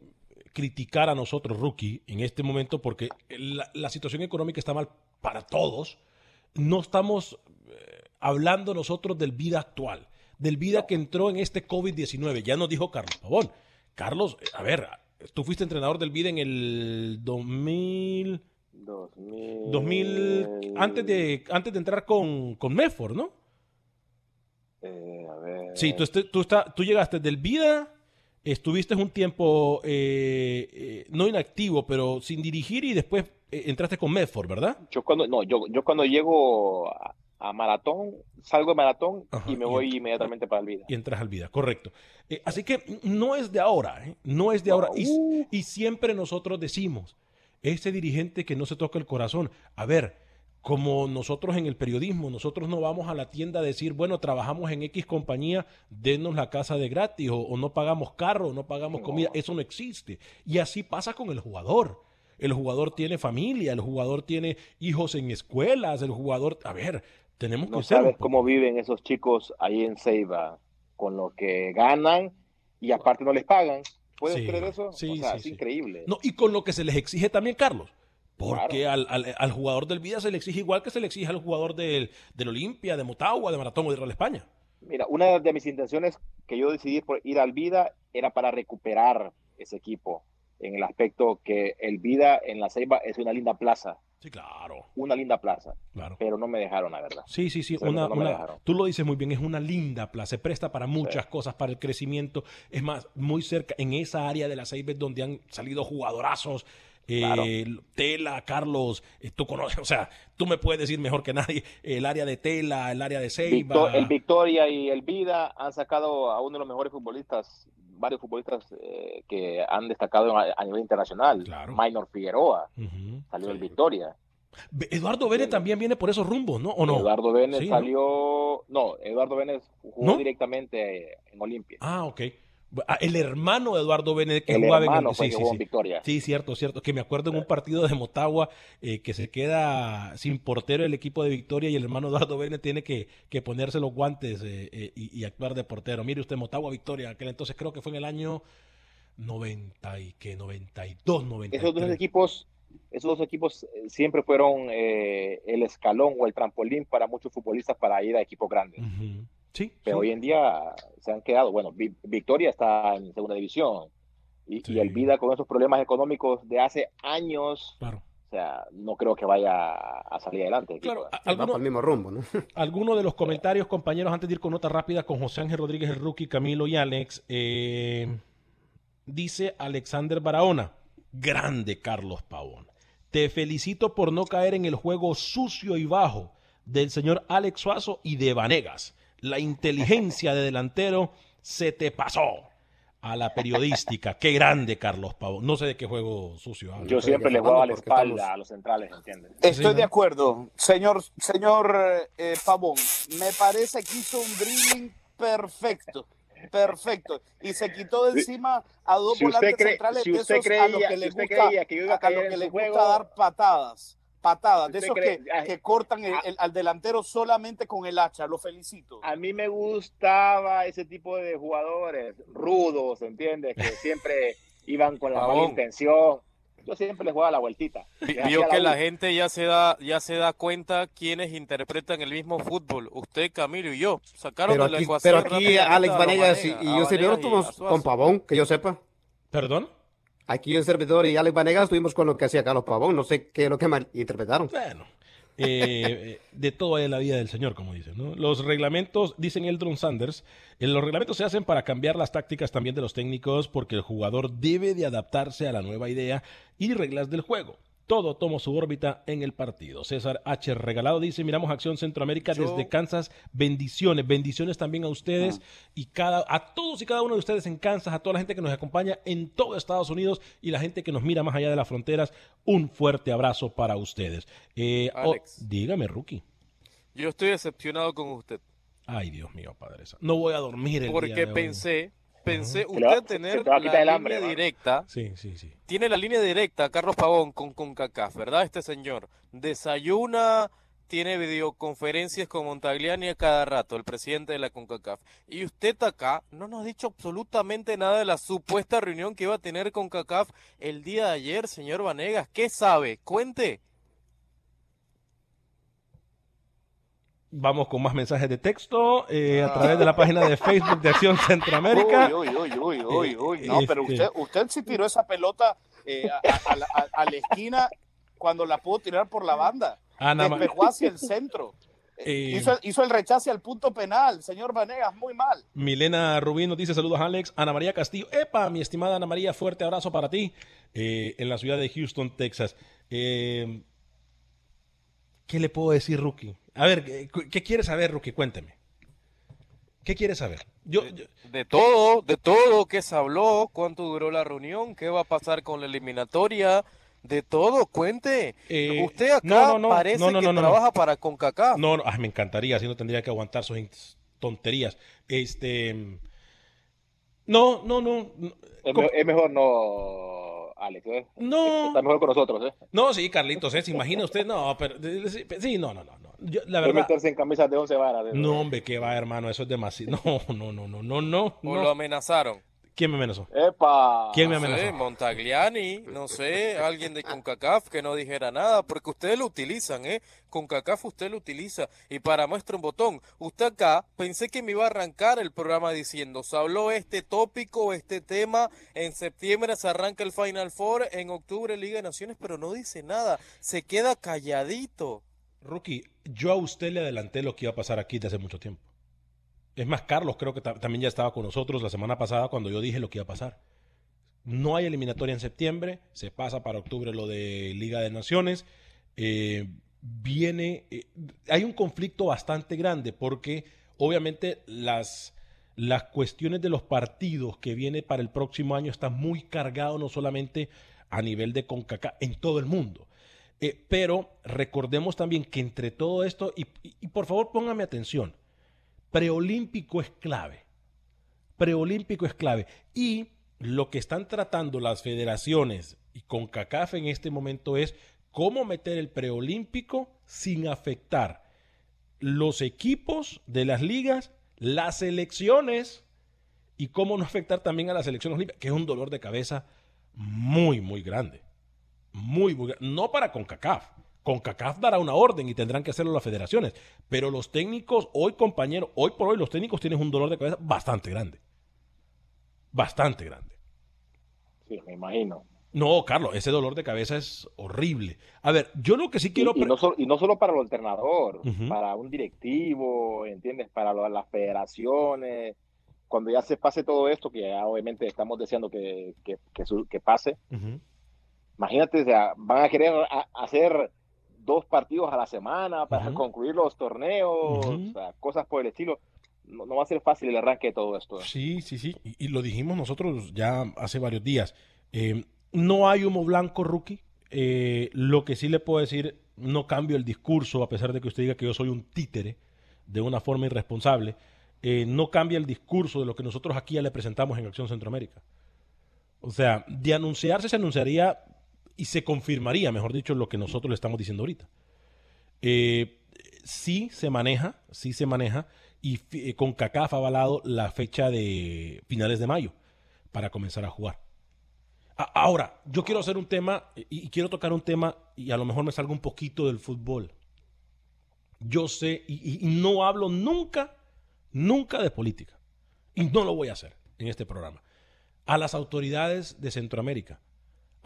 Speaker 1: criticar a nosotros, rookie, en este momento, porque la, la situación económica está mal para todos, no estamos eh, hablando nosotros del vida actual, del vida que entró en este COVID-19. Ya nos dijo Carlos Pavón. Carlos, a ver, tú fuiste entrenador del vida en el 2000,
Speaker 5: 2000,
Speaker 1: 2000 antes de antes de entrar con, con Medford, ¿no?
Speaker 5: Eh, a ver.
Speaker 1: Sí, tú, este- tú, está- tú llegaste del vida, estuviste un tiempo eh, eh, no inactivo, pero sin dirigir y después entraste con Medford, ¿verdad?
Speaker 5: Yo cuando, no, yo, yo cuando llego a, a maratón, salgo de maratón
Speaker 1: Ajá,
Speaker 5: y me voy
Speaker 1: ent-
Speaker 5: inmediatamente para el vida.
Speaker 1: Y entras al vida, correcto. Así que no es de ahora, no es de ahora. Y,
Speaker 5: uh.
Speaker 1: y siempre nosotros decimos, ese dirigente que no se toca el corazón, a ver, como nosotros en el periodismo, nosotros no vamos a la tienda a decir, bueno, trabajamos en X compañía, denos la casa de gratis, o, o no pagamos carro, o no pagamos comida, eso no existe. Y así pasa con el jugador. El jugador tiene familia, el jugador tiene hijos en escuelas, el jugador, a ver, tenemos
Speaker 5: No
Speaker 1: que ser
Speaker 5: sabes
Speaker 1: poco-
Speaker 5: cómo viven esos chicos ahí en Ceiba, con lo que ganan y aparte no les pagan. ¿Puedes
Speaker 1: Sí,
Speaker 5: creer eso?
Speaker 1: sí,
Speaker 5: o sea,
Speaker 1: sí,
Speaker 5: es increíble.
Speaker 1: No, y con lo que se les exige también, Carlos. Porque al, al- al jugador del Vida se le exige igual que se le exige al jugador del, del Olimpia, de Motagua, de Maratón o de Real España.
Speaker 5: Mira, una de mis intenciones que yo decidí por ir al Vida era para recuperar ese equipo en el aspecto que el Vida en la Ceiba es una linda plaza.
Speaker 1: Sí, claro.
Speaker 5: Una linda plaza.
Speaker 1: Claro.
Speaker 5: Pero no me dejaron, la verdad.
Speaker 1: Sí, sí, sí. Una,
Speaker 5: no
Speaker 1: una- tú lo dices muy bien, es una linda plaza, se presta para muchas cosas, para el crecimiento. Es más, muy cerca, en esa área de la Ceiba es donde han salido jugadorazos. Eh,
Speaker 5: Claro.
Speaker 1: Tela, Carlos, eh, tú conoces, o sea, tú me puedes decir mejor que nadie el área de Tela, el área de.
Speaker 5: Victo- el Victoria y el Vida han sacado a uno de los mejores futbolistas, varios futbolistas eh, que han destacado a, a nivel internacional. Minor Figueroa salió del Victoria.
Speaker 1: Eduardo Vélez también viene por esos rumbos, ¿no? ¿O no?
Speaker 5: Eduardo Vélez
Speaker 1: Sí, ¿no?
Speaker 5: salió. ¿no? Eduardo Vélez jugó
Speaker 1: ¿No?
Speaker 5: directamente en Olimpia.
Speaker 1: Ah, ok. Ah, El hermano de Eduardo Vélez que
Speaker 5: El
Speaker 1: jugaba en el
Speaker 5: que jugó en Victoria.
Speaker 1: Sí, cierto, cierto. Que me acuerdo en un partido de Motagua eh, que se queda sin portero el equipo de Victoria y el hermano Eduardo Vélez tiene que, que ponerse los guantes eh, eh, y, y actuar de portero. Mire usted, Motagua Victoria, aquel entonces creo que fue en el año 90 y que 92, 93.
Speaker 5: Esos dos equipos, esos dos equipos eh, siempre fueron eh, el escalón o el trampolín para muchos futbolistas para ir a equipos grandes.
Speaker 1: Sí.
Speaker 5: Pero
Speaker 1: sí.
Speaker 5: hoy en día se han quedado, bueno, Vi- Victoria está en segunda división y, y el Vida con esos problemas económicos de hace años,
Speaker 1: Claro.
Speaker 5: o sea, no creo que vaya a salir adelante.
Speaker 1: Claro, alguno-
Speaker 4: el mismo rumbo, ¿no?
Speaker 1: Alguno de los comentarios, compañeros, antes de ir con nota rápida con José Ángel Rodríguez, el rookie, Camilo y Alex. eh, dice Alexander Barahona, grande Carlos Pavón. Te felicito por no caer en el juego sucio y bajo del señor Alex Suazo y de Vanegas. La inteligencia de delantero se te pasó a la periodística. Qué grande Carlos Pavón. No sé de qué juego sucio habla.
Speaker 5: Yo siempre le jugaba a la espalda a los centrales, ¿entiendes?
Speaker 2: Estoy de acuerdo, señor, señor eh, Pavón. Me parece que hizo un dribbling perfecto, perfecto. Y se quitó de encima a dos
Speaker 5: Si
Speaker 2: volantes
Speaker 5: cree-
Speaker 2: centrales
Speaker 5: si
Speaker 2: de
Speaker 5: usted
Speaker 2: esos a los
Speaker 5: creía-
Speaker 2: que
Speaker 5: si
Speaker 2: les
Speaker 5: usted
Speaker 2: gusta,
Speaker 5: creía que yo iba a
Speaker 2: a
Speaker 5: caer
Speaker 2: los
Speaker 5: en
Speaker 2: que
Speaker 5: su
Speaker 2: les
Speaker 5: juego-
Speaker 2: gusta dar patadas, patadas, de esos
Speaker 5: cree-
Speaker 2: que,
Speaker 5: ay,
Speaker 2: que cortan el- el- al delantero solamente con el hacha. Lo felicito.
Speaker 5: A mí me gustaba ese tipo de jugadores rudos, ¿entiendes? Que siempre iban con la mala intención. yo siempre les jugaba la vueltita.
Speaker 3: Vio que la gente ya se da ya se da cuenta quienes interpretan el mismo fútbol. Usted, Camilo y yo. Sacaron
Speaker 4: pero
Speaker 3: de la
Speaker 4: aquí,
Speaker 3: ecuación
Speaker 4: Pero aquí Alex Vanegas y, yo
Speaker 3: Vanegas
Speaker 4: estuvimos
Speaker 3: Suazo.
Speaker 4: con Pavón, que yo sepa.
Speaker 1: ¿Perdón?
Speaker 4: Aquí el servidor y Alex Vanegas estuvimos con lo que hacía Carlos Pavón. No sé qué es lo que interpretaron.
Speaker 1: Bueno, eh, de todo hay la vida del Señor, como dicen. ¿no? Los reglamentos, dicen Eldron Sanders, eh, los reglamentos se hacen para cambiar las tácticas también de los técnicos porque el jugador debe de adaptarse a la nueva idea y reglas del juego. Todo toma su órbita en el partido. César H. Regalado dice, miramos Acción Centroamérica
Speaker 3: Yo-
Speaker 1: desde Kansas. Bendiciones, bendiciones también a ustedes y cada, a todos y cada uno de ustedes en Kansas, a toda la gente que nos acompaña en todo Estados Unidos y la gente que nos mira más allá de las fronteras. Un fuerte abrazo para ustedes. Eh, oh,
Speaker 3: Alex.
Speaker 1: dígame, Rookie.
Speaker 3: Yo estoy decepcionado con usted.
Speaker 1: Ay, Dios mío, Padre. No voy a dormir el día
Speaker 3: Porque
Speaker 1: de hoy.
Speaker 3: pensé, pensé
Speaker 5: Se le va-
Speaker 3: usted tener
Speaker 5: se te va a quitar el
Speaker 3: la
Speaker 5: hambre,
Speaker 3: línea directa.
Speaker 1: Sí, sí, sí.
Speaker 3: Tiene la línea directa, Carlos Pavón, con CONCACAF, ¿verdad? Este señor. Desayuna, tiene videoconferencias con Montagliani a cada rato, el presidente de la CONCACAF. Y usted acá no nos ha dicho absolutamente nada de la supuesta reunión que iba a tener CONCACAF el día de ayer, señor Vanegas. ¿Qué sabe? Cuente.
Speaker 1: Vamos con más mensajes de texto eh, a través de la página de Facebook de Acción Centroamérica.
Speaker 2: Uy, uy, uy, uy, uy, uy. No, pero
Speaker 1: Este-
Speaker 2: usted, usted sí tiró esa pelota eh, a, a- a la- a- a la esquina cuando la pudo tirar por la banda.
Speaker 1: Ana Ma-
Speaker 2: Despejó hacia el centro.
Speaker 1: Eh,
Speaker 2: Hizo, hizo el rechace al punto penal, señor Vanegas, muy mal.
Speaker 1: Milena Rubín nos dice saludos Alex. Ana María Castillo. Epa, mi estimada Ana María, fuerte abrazo para ti eh, en la ciudad de Houston, Texas. Eh, ¿Qué le puedo decir, Rookie? A ver, ¿qué, qué quiere saber, Rookie? Cuénteme. ¿Qué quiere saber? Yo, yo-
Speaker 3: De todo, de todo, qué se habló, cuánto duró la reunión, qué va a pasar con la eliminatoria, de todo, cuente.
Speaker 1: Eh,
Speaker 3: Usted acá
Speaker 1: no, no, no,
Speaker 3: parece
Speaker 1: no, no,
Speaker 3: que
Speaker 1: no, no, no.
Speaker 3: trabaja para CONCACAF.
Speaker 1: No, no, ay, me encantaría, así no tendría que aguantar sus tonterías. Este. No, no, no. no,
Speaker 5: Es,
Speaker 1: com-
Speaker 5: me- es mejor no, Alex. ¿eh?
Speaker 1: No.
Speaker 5: Está mejor con nosotros. ¿eh?
Speaker 1: No, sí, Carlitos, ¿eh? ¿se imagina usted? No, pero sí, sí, no, no, no. no. Yo, la verdad.
Speaker 5: meterse en camisas de 11 varas. ¿eh?
Speaker 1: No, hombre, qué va, hermano, eso es demasiado. No, no, no, no, no, no.
Speaker 3: O
Speaker 1: no.
Speaker 3: lo amenazaron.
Speaker 1: ¿Quién me amenazó?
Speaker 5: ¡Epa!
Speaker 1: ¿Quién me
Speaker 3: No sé,
Speaker 1: amenazó?
Speaker 3: Montagliani, no sé, alguien de CONCACAF que no dijera nada, porque ustedes lo utilizan, ¿eh? CONCACAF usted lo utiliza. Y para muestra un botón, usted acá, pensé que me iba a arrancar el programa diciendo, se habló este tópico, este tema, en septiembre se arranca el Final Four, en octubre Liga de Naciones, pero no dice nada, se queda calladito.
Speaker 1: Rookie, yo a usted le adelanté lo que iba a pasar aquí desde hace mucho tiempo. Es más, Carlos creo que ta- también ya estaba con nosotros la semana pasada cuando yo dije lo que iba a pasar. No hay eliminatoria en septiembre, se pasa para octubre lo de Liga de Naciones. eh, viene, eh, hay un conflicto bastante grande porque obviamente las, las cuestiones de los partidos que viene para el próximo año están muy cargados no solamente a nivel de CONCACAF, en todo el mundo. Eh, pero recordemos también que entre todo esto, y- y por favor póngame atención, preolímpico es clave. Preolímpico es clave. Y lo que están tratando las federaciones y con CACAF en este momento es cómo meter el preolímpico sin afectar los equipos de las ligas, las selecciones y cómo no afectar también a las selecciones olímpicas, que es un dolor de cabeza muy, muy grande. Muy, muy gra- No para CONCACAF. CONCACAF dará una orden y tendrán que hacerlo las federaciones. Pero los técnicos, hoy compañeros, hoy por hoy los técnicos tienen un dolor de cabeza bastante grande. Bastante grande.
Speaker 5: Sí, me imagino.
Speaker 1: No, Carlos, ese dolor de cabeza es horrible. A ver, yo lo que sí quiero...
Speaker 5: y no solo, y no solo para el alternador, para un directivo, ¿entiendes? Para lo- las federaciones. Cuando ya se pase todo esto, que ya obviamente estamos deseando que, que, que su- que pase, imagínate, o sea, van a querer a- hacer dos partidos a la semana para concluir los torneos,
Speaker 1: Ujú.
Speaker 5: o sea, cosas por el estilo. No, no va a ser fácil el arranque de todo esto.
Speaker 1: Sí, sí, sí. Y, y lo dijimos nosotros ya hace varios días. Eh, no hay humo blanco, rookie. Eh, lo que sí le puedo decir, no cambio el discurso, a pesar de que usted diga que yo soy un títere de una forma irresponsable. eh, no cambia el discurso de lo que nosotros aquí ya le presentamos en Acción Centroamérica. O sea, de anunciarse se anunciaría y se confirmaría, mejor dicho, lo que nosotros le estamos diciendo ahorita. Eh, sí se maneja, sí se maneja, y eh, con CACAF ha avalado la fecha de finales de mayo para comenzar a jugar. Ahora, yo quiero hacer un tema y, quiero tocar un tema y a lo mejor me salga un poquito del fútbol. Yo sé y, no hablo nunca, nunca de política. Y no lo voy a hacer en este programa. A las autoridades de Centroamérica,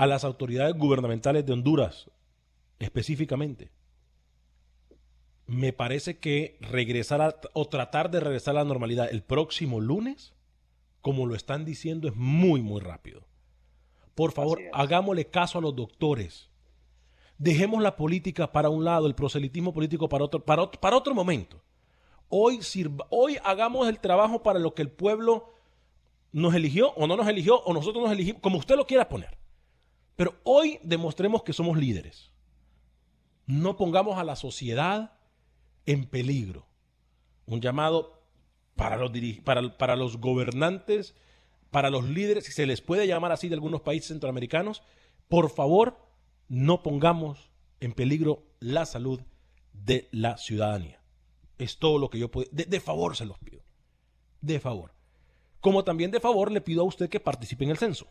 Speaker 1: a las autoridades gubernamentales de Honduras específicamente, me parece que regresar o tratar de regresar a la normalidad el próximo lunes, como lo están diciendo, es muy, muy rápido. Por favor, hagámosle caso a los doctores. Dejemos la política para un lado, el proselitismo político para otro, para para otro momento. Hoy, hoy hagamos el trabajo para lo que el pueblo nos eligió o no nos eligió o nosotros nos elegimos, como usted lo quiera poner. Pero hoy demostremos que somos líderes. No pongamos a la sociedad en peligro. Un llamado para los, para, los gobernantes para los líderes, si se les puede llamar así de algunos países centroamericanos, por favor, no pongamos en peligro la salud de la ciudadanía. Es todo lo que yo puedo. De, favor se los pido. De favor. Como también de favor le pido a usted que participe en el censo.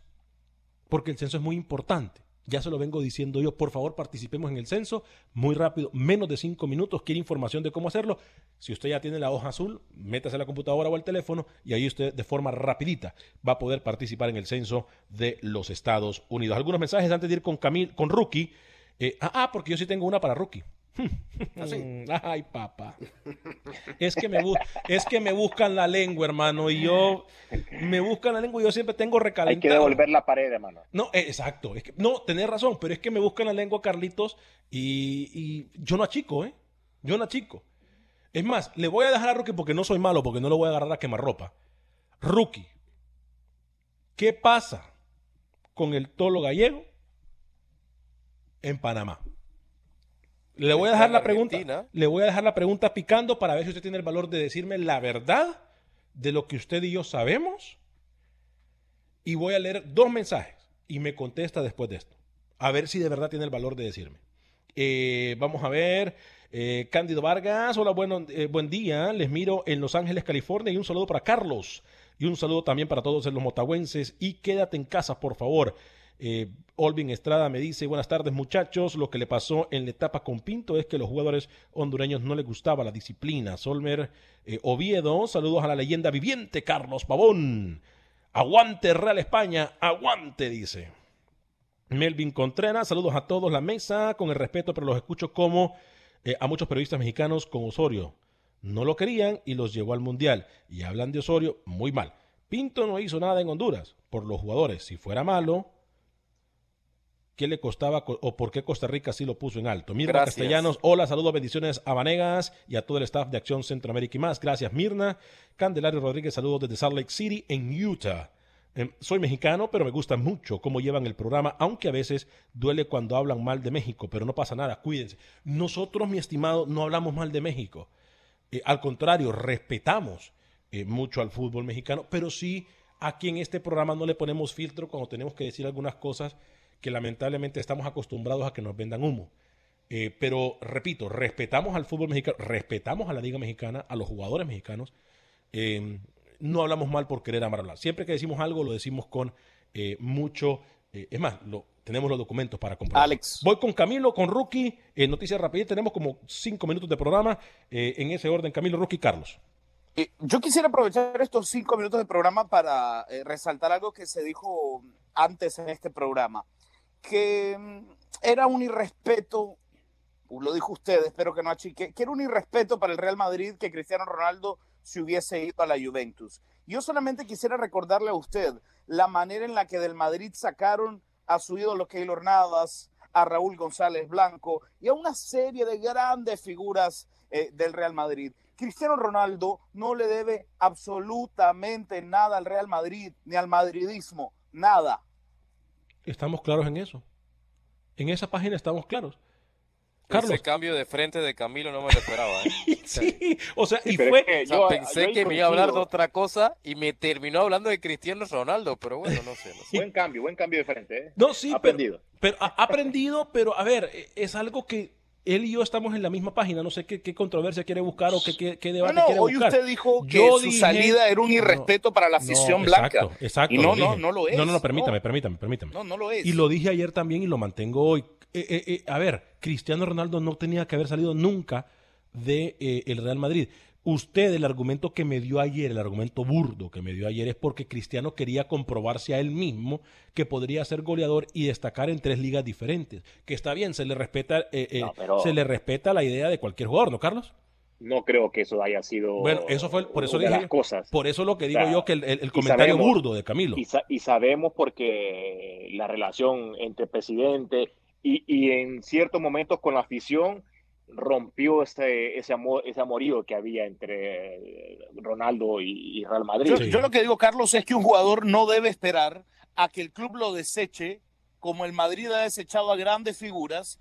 Speaker 1: Porque el censo es muy importante. Ya se lo vengo diciendo yo, por favor participemos en el censo, muy rápido, menos de cinco minutos, quiere información de cómo hacerlo. Si usted ya tiene la hoja azul, métase a la computadora o al teléfono y ahí usted de forma rapidita va a poder participar en el censo de los Estados Unidos. Algunos mensajes antes de ir con Camil, con Rookie. Eh, ah, ah, porque yo sí tengo una para Rookie. Ay, papá. Es que, me es que me buscan la lengua, hermano, y yo me buscan la lengua y yo siempre tengo recalentado.
Speaker 5: Hay que devolver la pared, hermano.
Speaker 1: No, eh, exacto. Es que, no, tenés razón, pero es que me buscan la lengua, Carlitos, y, y yo no achico, ¿eh? Yo no achico. Es más, le voy a dejar a Rookie porque no soy malo, porque no lo voy a agarrar a quemarropa. Rookie, ¿qué pasa con el tolo gallego en Panamá? Le voy a dejar la pregunta. Le voy a dejar la pregunta picando para ver si usted tiene el valor de decirme la verdad de lo que usted y yo sabemos. Y voy a leer dos mensajes y me contesta después de esto. A ver si de verdad tiene el valor de decirme. Eh, vamos a ver. Eh, Cándido Vargas, hola, bueno, eh, buen día. Les miro en Los Ángeles, California. Y un saludo para Carlos. Y un saludo también para todos los motagüenses. Y quédate en casa, por favor. Eh, Olvin Estrada me dice, buenas tardes muchachos, lo que le pasó en la etapa con Pinto es que los jugadores hondureños no les gustaba la disciplina. Solmer eh, Oviedo, saludos a la leyenda viviente Carlos Pavón. Aguante Real España, aguante, dice. Melvin Contreras, saludos a todos la mesa, con el respeto, pero los escucho como eh, a muchos periodistas mexicanos con Osorio. No lo querían y los llevó al Mundial. Y hablan de Osorio muy mal. Pinto no hizo nada en Honduras por los jugadores. Si fuera malo, qué le costaba o por qué Costa Rica sí lo puso en alto. Mirna Castellanos, hola, saludos, bendiciones a Vanegas y a todo el staff de Acción Centroamérica y más. Gracias, Mirna. Candelario Rodríguez, saludos desde Salt Lake City, en Utah. Em, soy mexicano, pero me gusta mucho cómo llevan el programa, aunque a veces duele cuando hablan mal de México, pero no pasa nada, cuídense. Nosotros, mi estimado, no hablamos mal de México. Eh, al contrario, respetamos eh, mucho al fútbol mexicano, pero sí aquí en este programa no le ponemos filtro cuando tenemos que decir algunas cosas que lamentablemente estamos acostumbrados a que nos vendan humo. Eh, pero repito, respetamos al fútbol mexicano, respetamos a la Liga Mexicana, a los jugadores mexicanos. Em, no hablamos mal por querer amar hablar. Siempre que decimos algo, lo decimos con eh, mucho. Eh, es más, lo, tenemos los documentos para comprobar.
Speaker 2: Alex.
Speaker 1: Voy con Camilo, con Rookie. noticias rápidas. Tenemos como cinco minutos de programa. en ese orden, Camilo, Rookie, Carlos.
Speaker 2: Yo quisiera aprovechar estos cinco minutos de programa para resaltar algo que se dijo antes en este programa que mm, era un irrespeto, lo dijo usted, espero que no achique, que era un irrespeto para el Real Madrid que Cristiano Ronaldo se hubiese ido a la Juventus. Yo solamente quisiera recordarle a usted la manera en la que del Madrid sacaron a su ídolo Keylor Navas, a Raúl González Blanco y a una serie de grandes figuras eh, del Real Madrid. Cristiano Ronaldo no le debe absolutamente nada al Real Madrid ni al madridismo, nada.
Speaker 1: Estamos claros en eso. En esa página estamos claros.
Speaker 3: Carlos. Ese cambio de frente de Camilo no me lo esperaba.
Speaker 1: ¿eh? sí, o sea, y fue.
Speaker 3: pensé que me iba a hablar de otra cosa y me terminó hablando de Cristiano Ronaldo, pero bueno, no sé.
Speaker 5: buen cambio, buen cambio de frente. ¿eh?
Speaker 1: No, sí, aprendido. Pero, ha aprendido, pero a ver, e, es algo que él y yo estamos en la misma página. No sé qué, qué controversia quiere buscar o qué, qué, qué
Speaker 2: No,
Speaker 1: debate
Speaker 2: no,
Speaker 1: quiere
Speaker 2: hoy
Speaker 1: buscar.
Speaker 2: usted dijo que
Speaker 1: Yo
Speaker 2: su
Speaker 1: dije-
Speaker 2: salida era un irrespeto para la afición
Speaker 1: No,
Speaker 2: blanca.
Speaker 1: Exacto, exacto.
Speaker 2: Y no, no, no lo es.
Speaker 1: No, no, no, permítame,
Speaker 2: No.
Speaker 1: permítame, permítame.
Speaker 2: No, no lo es.
Speaker 1: Y lo dije ayer también y lo mantengo hoy. Eh, eh, eh, a ver, Cristiano Ronaldo no tenía que haber salido nunca de el Real Madrid. Usted, el argumento que me dio ayer, el argumento burdo que me dio ayer, es porque Cristiano quería comprobarse a él mismo que podría ser goleador y destacar en tres ligas diferentes. Que está bien, se le respeta, eh, eh,
Speaker 5: No, pero-
Speaker 1: se le respeta la idea de cualquier jugador, ¿no, Carlos?
Speaker 5: No creo que eso haya sido.
Speaker 1: Bueno, eso fue, por eso dije,
Speaker 5: las cosas.
Speaker 1: por eso lo que
Speaker 5: O
Speaker 1: digo
Speaker 5: sea,
Speaker 1: yo que el, el- comentario
Speaker 5: sabemos-
Speaker 1: burdo de Camilo.
Speaker 5: Y, sa- y sabemos porque la relación entre presidente y, y en ciertos momentos con la afición rompió ese, ese, amor, ese amorío que había entre eh, Ronaldo y, y Real Madrid.
Speaker 2: Yo, yo lo que digo, Carlos, es que un jugador no debe esperar a que el club lo deseche, como el Madrid ha desechado a grandes figuras,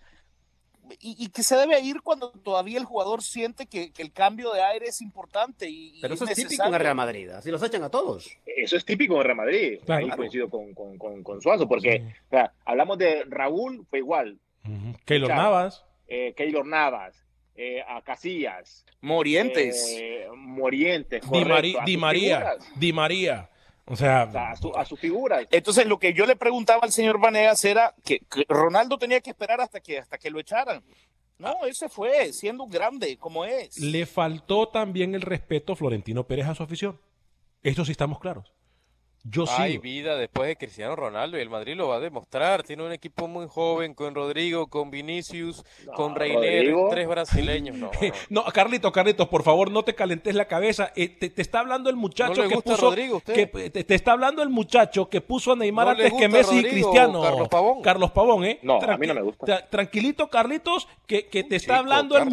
Speaker 2: y, y que se debe ir cuando todavía el jugador siente que, que el cambio de aire es importante. Y,
Speaker 4: Pero eso es típico en el Real Madrid. Así los echan a todos.
Speaker 5: Eso es típico en Real Madrid.
Speaker 1: Claro.
Speaker 5: Ahí coincido con, con, con, con Suazo, porque o sea, hablamos de Raúl, fue igual.
Speaker 1: Ujú. Keylor
Speaker 5: Chao.
Speaker 1: Navas.
Speaker 5: Eh, Keylor Navas, eh, a Casillas.
Speaker 2: Morientes.
Speaker 5: eh, Morientes.
Speaker 1: Di,
Speaker 5: correcto,
Speaker 1: Mari-
Speaker 5: a
Speaker 1: Di María.
Speaker 5: figuras,
Speaker 1: Di María. O sea,
Speaker 5: o sea, a, su- a sus figuras.
Speaker 2: Entonces, lo que yo le preguntaba al señor Vanegas era que, que Ronaldo tenía que esperar hasta que, hasta que lo echaran. No, ese fue, siendo un grande, como es.
Speaker 1: le faltó también el respeto Florentino Pérez a su afición. Esto sí estamos claros. Yo
Speaker 3: Hay vida después de Cristiano Ronaldo y el Madrid lo va a demostrar. Tiene un equipo muy joven con Rodrigo, con Vinicius, con Reiner, tres brasileños. No,
Speaker 1: No, Carlitos, Carlitos, por favor, no te calentes la cabeza. Eh, te, te está hablando el muchacho
Speaker 3: ¿No le
Speaker 1: que
Speaker 3: gusta
Speaker 1: puso.
Speaker 3: Rodrigo
Speaker 1: que- te, te está hablando el muchacho que puso a Neymar
Speaker 3: ¿No le
Speaker 1: antes que Messi y Cristiano.
Speaker 3: Carlos Pavón?
Speaker 1: Carlos Pavón, ¿eh?
Speaker 5: No, a mí no me gusta.
Speaker 1: tra- tranquilito, Carlitos, que, que te está
Speaker 3: Chico,
Speaker 1: hablando el
Speaker 3: ¿eh?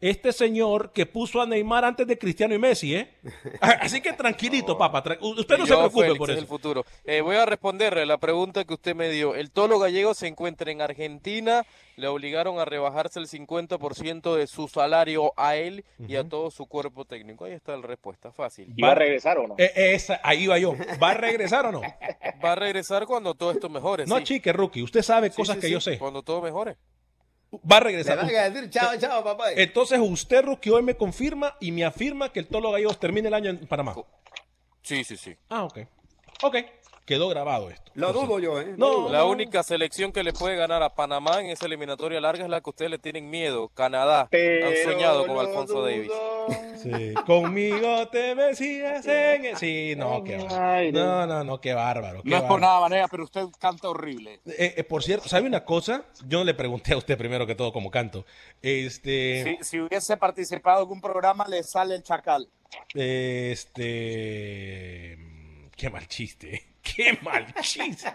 Speaker 1: Este señor que puso a Neymar antes de Cristiano y Messi, ¿eh? Así que tranquilito, papá. tra- usted no se preocupe
Speaker 3: Félix,
Speaker 1: por
Speaker 3: es
Speaker 1: eso.
Speaker 3: el futuro. Eh, voy a responderle la pregunta que usted me dio. El Tolo Gallego se encuentra en Argentina. Le obligaron a rebajarse el 50% de su salario a él y a todo su cuerpo técnico. Ahí está la respuesta, fácil.
Speaker 5: ¿Y va a regresar o no?
Speaker 1: Eh, esa- ahí va yo. ¿Va a regresar o no?
Speaker 3: Va a regresar cuando todo esto mejore.
Speaker 1: No,
Speaker 3: sí.
Speaker 1: chique, rookie. Usted sabe
Speaker 3: Sí,
Speaker 1: cosas
Speaker 3: sí,
Speaker 1: que
Speaker 3: sí,
Speaker 1: yo sé.
Speaker 3: Cuando todo mejore.
Speaker 1: Va a
Speaker 4: Le
Speaker 1: regresar.
Speaker 4: van a decir chao, chao, papá.
Speaker 1: Entonces usted, Rookie, hoy me confirma y me afirma que el Tolo Gallegos termine el año en Panamá.
Speaker 3: Sí, sí, sí.
Speaker 1: Ah, ok. Ok. Quedó grabado esto.
Speaker 4: Lo dudo yo, ¿eh?
Speaker 1: No,
Speaker 4: dudo.
Speaker 3: La única selección que le puede ganar a Panamá en esa eliminatoria larga es la que ustedes le tienen miedo. Canadá. Han soñado con Alfonso Davis.
Speaker 1: Sí. Conmigo te decías en... el- Sí, no, qué bárbaro. No, no, no, qué bárbaro. qué
Speaker 2: No es por
Speaker 1: bárbaro.
Speaker 2: nada, Vanega, pero usted canta horrible.
Speaker 1: Eh, eh, por cierto, ¿sabe una cosa? Yo le pregunté a usted primero que todo como canto. Este...
Speaker 2: Si, si hubiese participado en un programa, le sale el chacal.
Speaker 1: Este. Qué mal chiste. Qué mal chiste.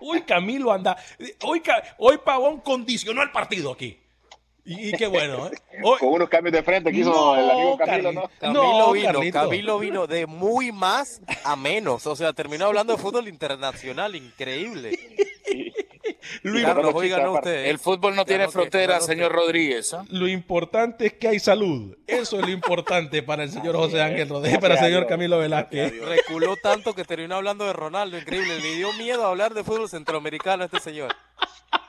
Speaker 1: Hoy Camilo anda. Hoy, hoy Pavón condicionó el partido aquí. Y, y qué bueno, ¿eh? Hoy-
Speaker 5: Con unos cambios de frente que hizo
Speaker 1: No,
Speaker 5: el amigo Camilo, ¿no?
Speaker 3: Camilo
Speaker 1: No,
Speaker 3: vino,
Speaker 1: Carlito.
Speaker 3: Camilo vino de muy más a menos. O sea, terminó hablando de fútbol internacional, increíble.
Speaker 1: Lo,
Speaker 3: Carlos,
Speaker 5: chica,
Speaker 3: usted.
Speaker 2: El fútbol no
Speaker 3: Ya
Speaker 2: tiene fronteras, señor Rodríguez. ¿ah?
Speaker 1: lo importante es que hay salud. Eso es lo importante para el señor José Ángel Rodríguez, para el señor. Camilo Velázquez.
Speaker 3: Reculó tanto que terminó hablando de Ronaldo, increíble. Le dio miedo hablar de fútbol centroamericano a este señor.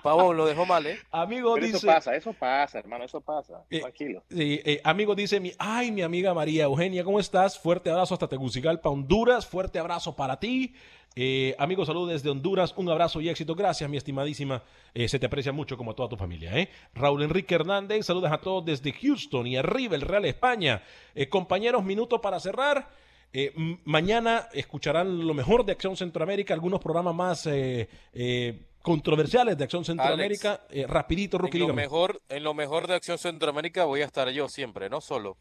Speaker 3: Pavón lo dejó mal, ¿eh?
Speaker 1: Amigo
Speaker 5: Pero
Speaker 1: dice.
Speaker 5: eso pasa, eso pasa, hermano, eso pasa.
Speaker 1: Eh,
Speaker 5: Tranquilo.
Speaker 1: Sí, eh, amigo dice, mi, ay, mi amiga María Eugenia, ¿cómo estás? Fuerte abrazo hasta Tegucigalpa, Honduras. Fuerte abrazo para ti. Eh, amigo, salud desde Honduras. Un abrazo y éxito. Gracias, mi estimadísima. Eh, se te aprecia mucho como a toda tu familia. ¿eh? Raúl Enrique Hernández, saludos a todos desde Houston y arriba el Real España. Eh, compañeros, minuto para cerrar. Eh, mañana escucharán lo mejor de Acción Centroamérica, algunos programas más eh, eh, controversiales de Acción Centroamérica. Eh, rapidito, Rookie,
Speaker 3: En lo,
Speaker 1: dígame.
Speaker 3: mejor, en lo mejor de Acción Centroamérica voy a estar yo siempre, no solo.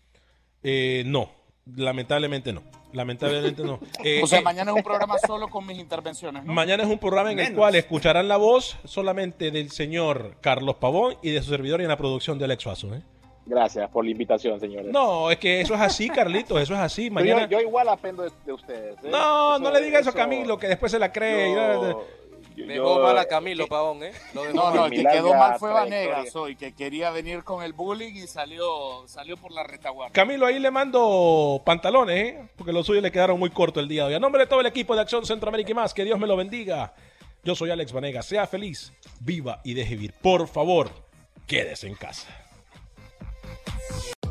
Speaker 1: Eh, no, lamentablemente no. Lamentablemente no. Eh,
Speaker 2: O sea,
Speaker 1: eh,
Speaker 2: mañana es un programa solo con mis intervenciones. ¿no?
Speaker 1: mañana es un programa en el cual escucharán la voz solamente del señor Carlos Pavón y de su servidor y en la producción de Alex Suazo. ¿eh?
Speaker 5: Gracias por la invitación, señores.
Speaker 1: No, es que eso es así, Carlitos, eso es así. Mañana...
Speaker 5: yo, yo igual aprendo de, de ustedes. ¿eh?
Speaker 1: No, no le diga eso a Camilo, que después se la cree.
Speaker 5: yo- yo-
Speaker 3: Dejó
Speaker 5: yo-
Speaker 3: mal a Camilo Pavón, ¿eh? Lo dejó
Speaker 2: No,
Speaker 3: mal.
Speaker 2: no, el que quedó mal fue. Vanegas hoy, que quería venir con el bullying y salió, salió por la retaguardia.
Speaker 1: Camilo, ahí le mando pantalones, ¿eh? porque los suyos le quedaron muy cortos el día de hoy. A nombre de todo el equipo de Acción Centroamérica y más, que Dios me lo bendiga. Yo soy Alex Vanega. Sea feliz, viva y deje vivir. Por favor, quédese en casa.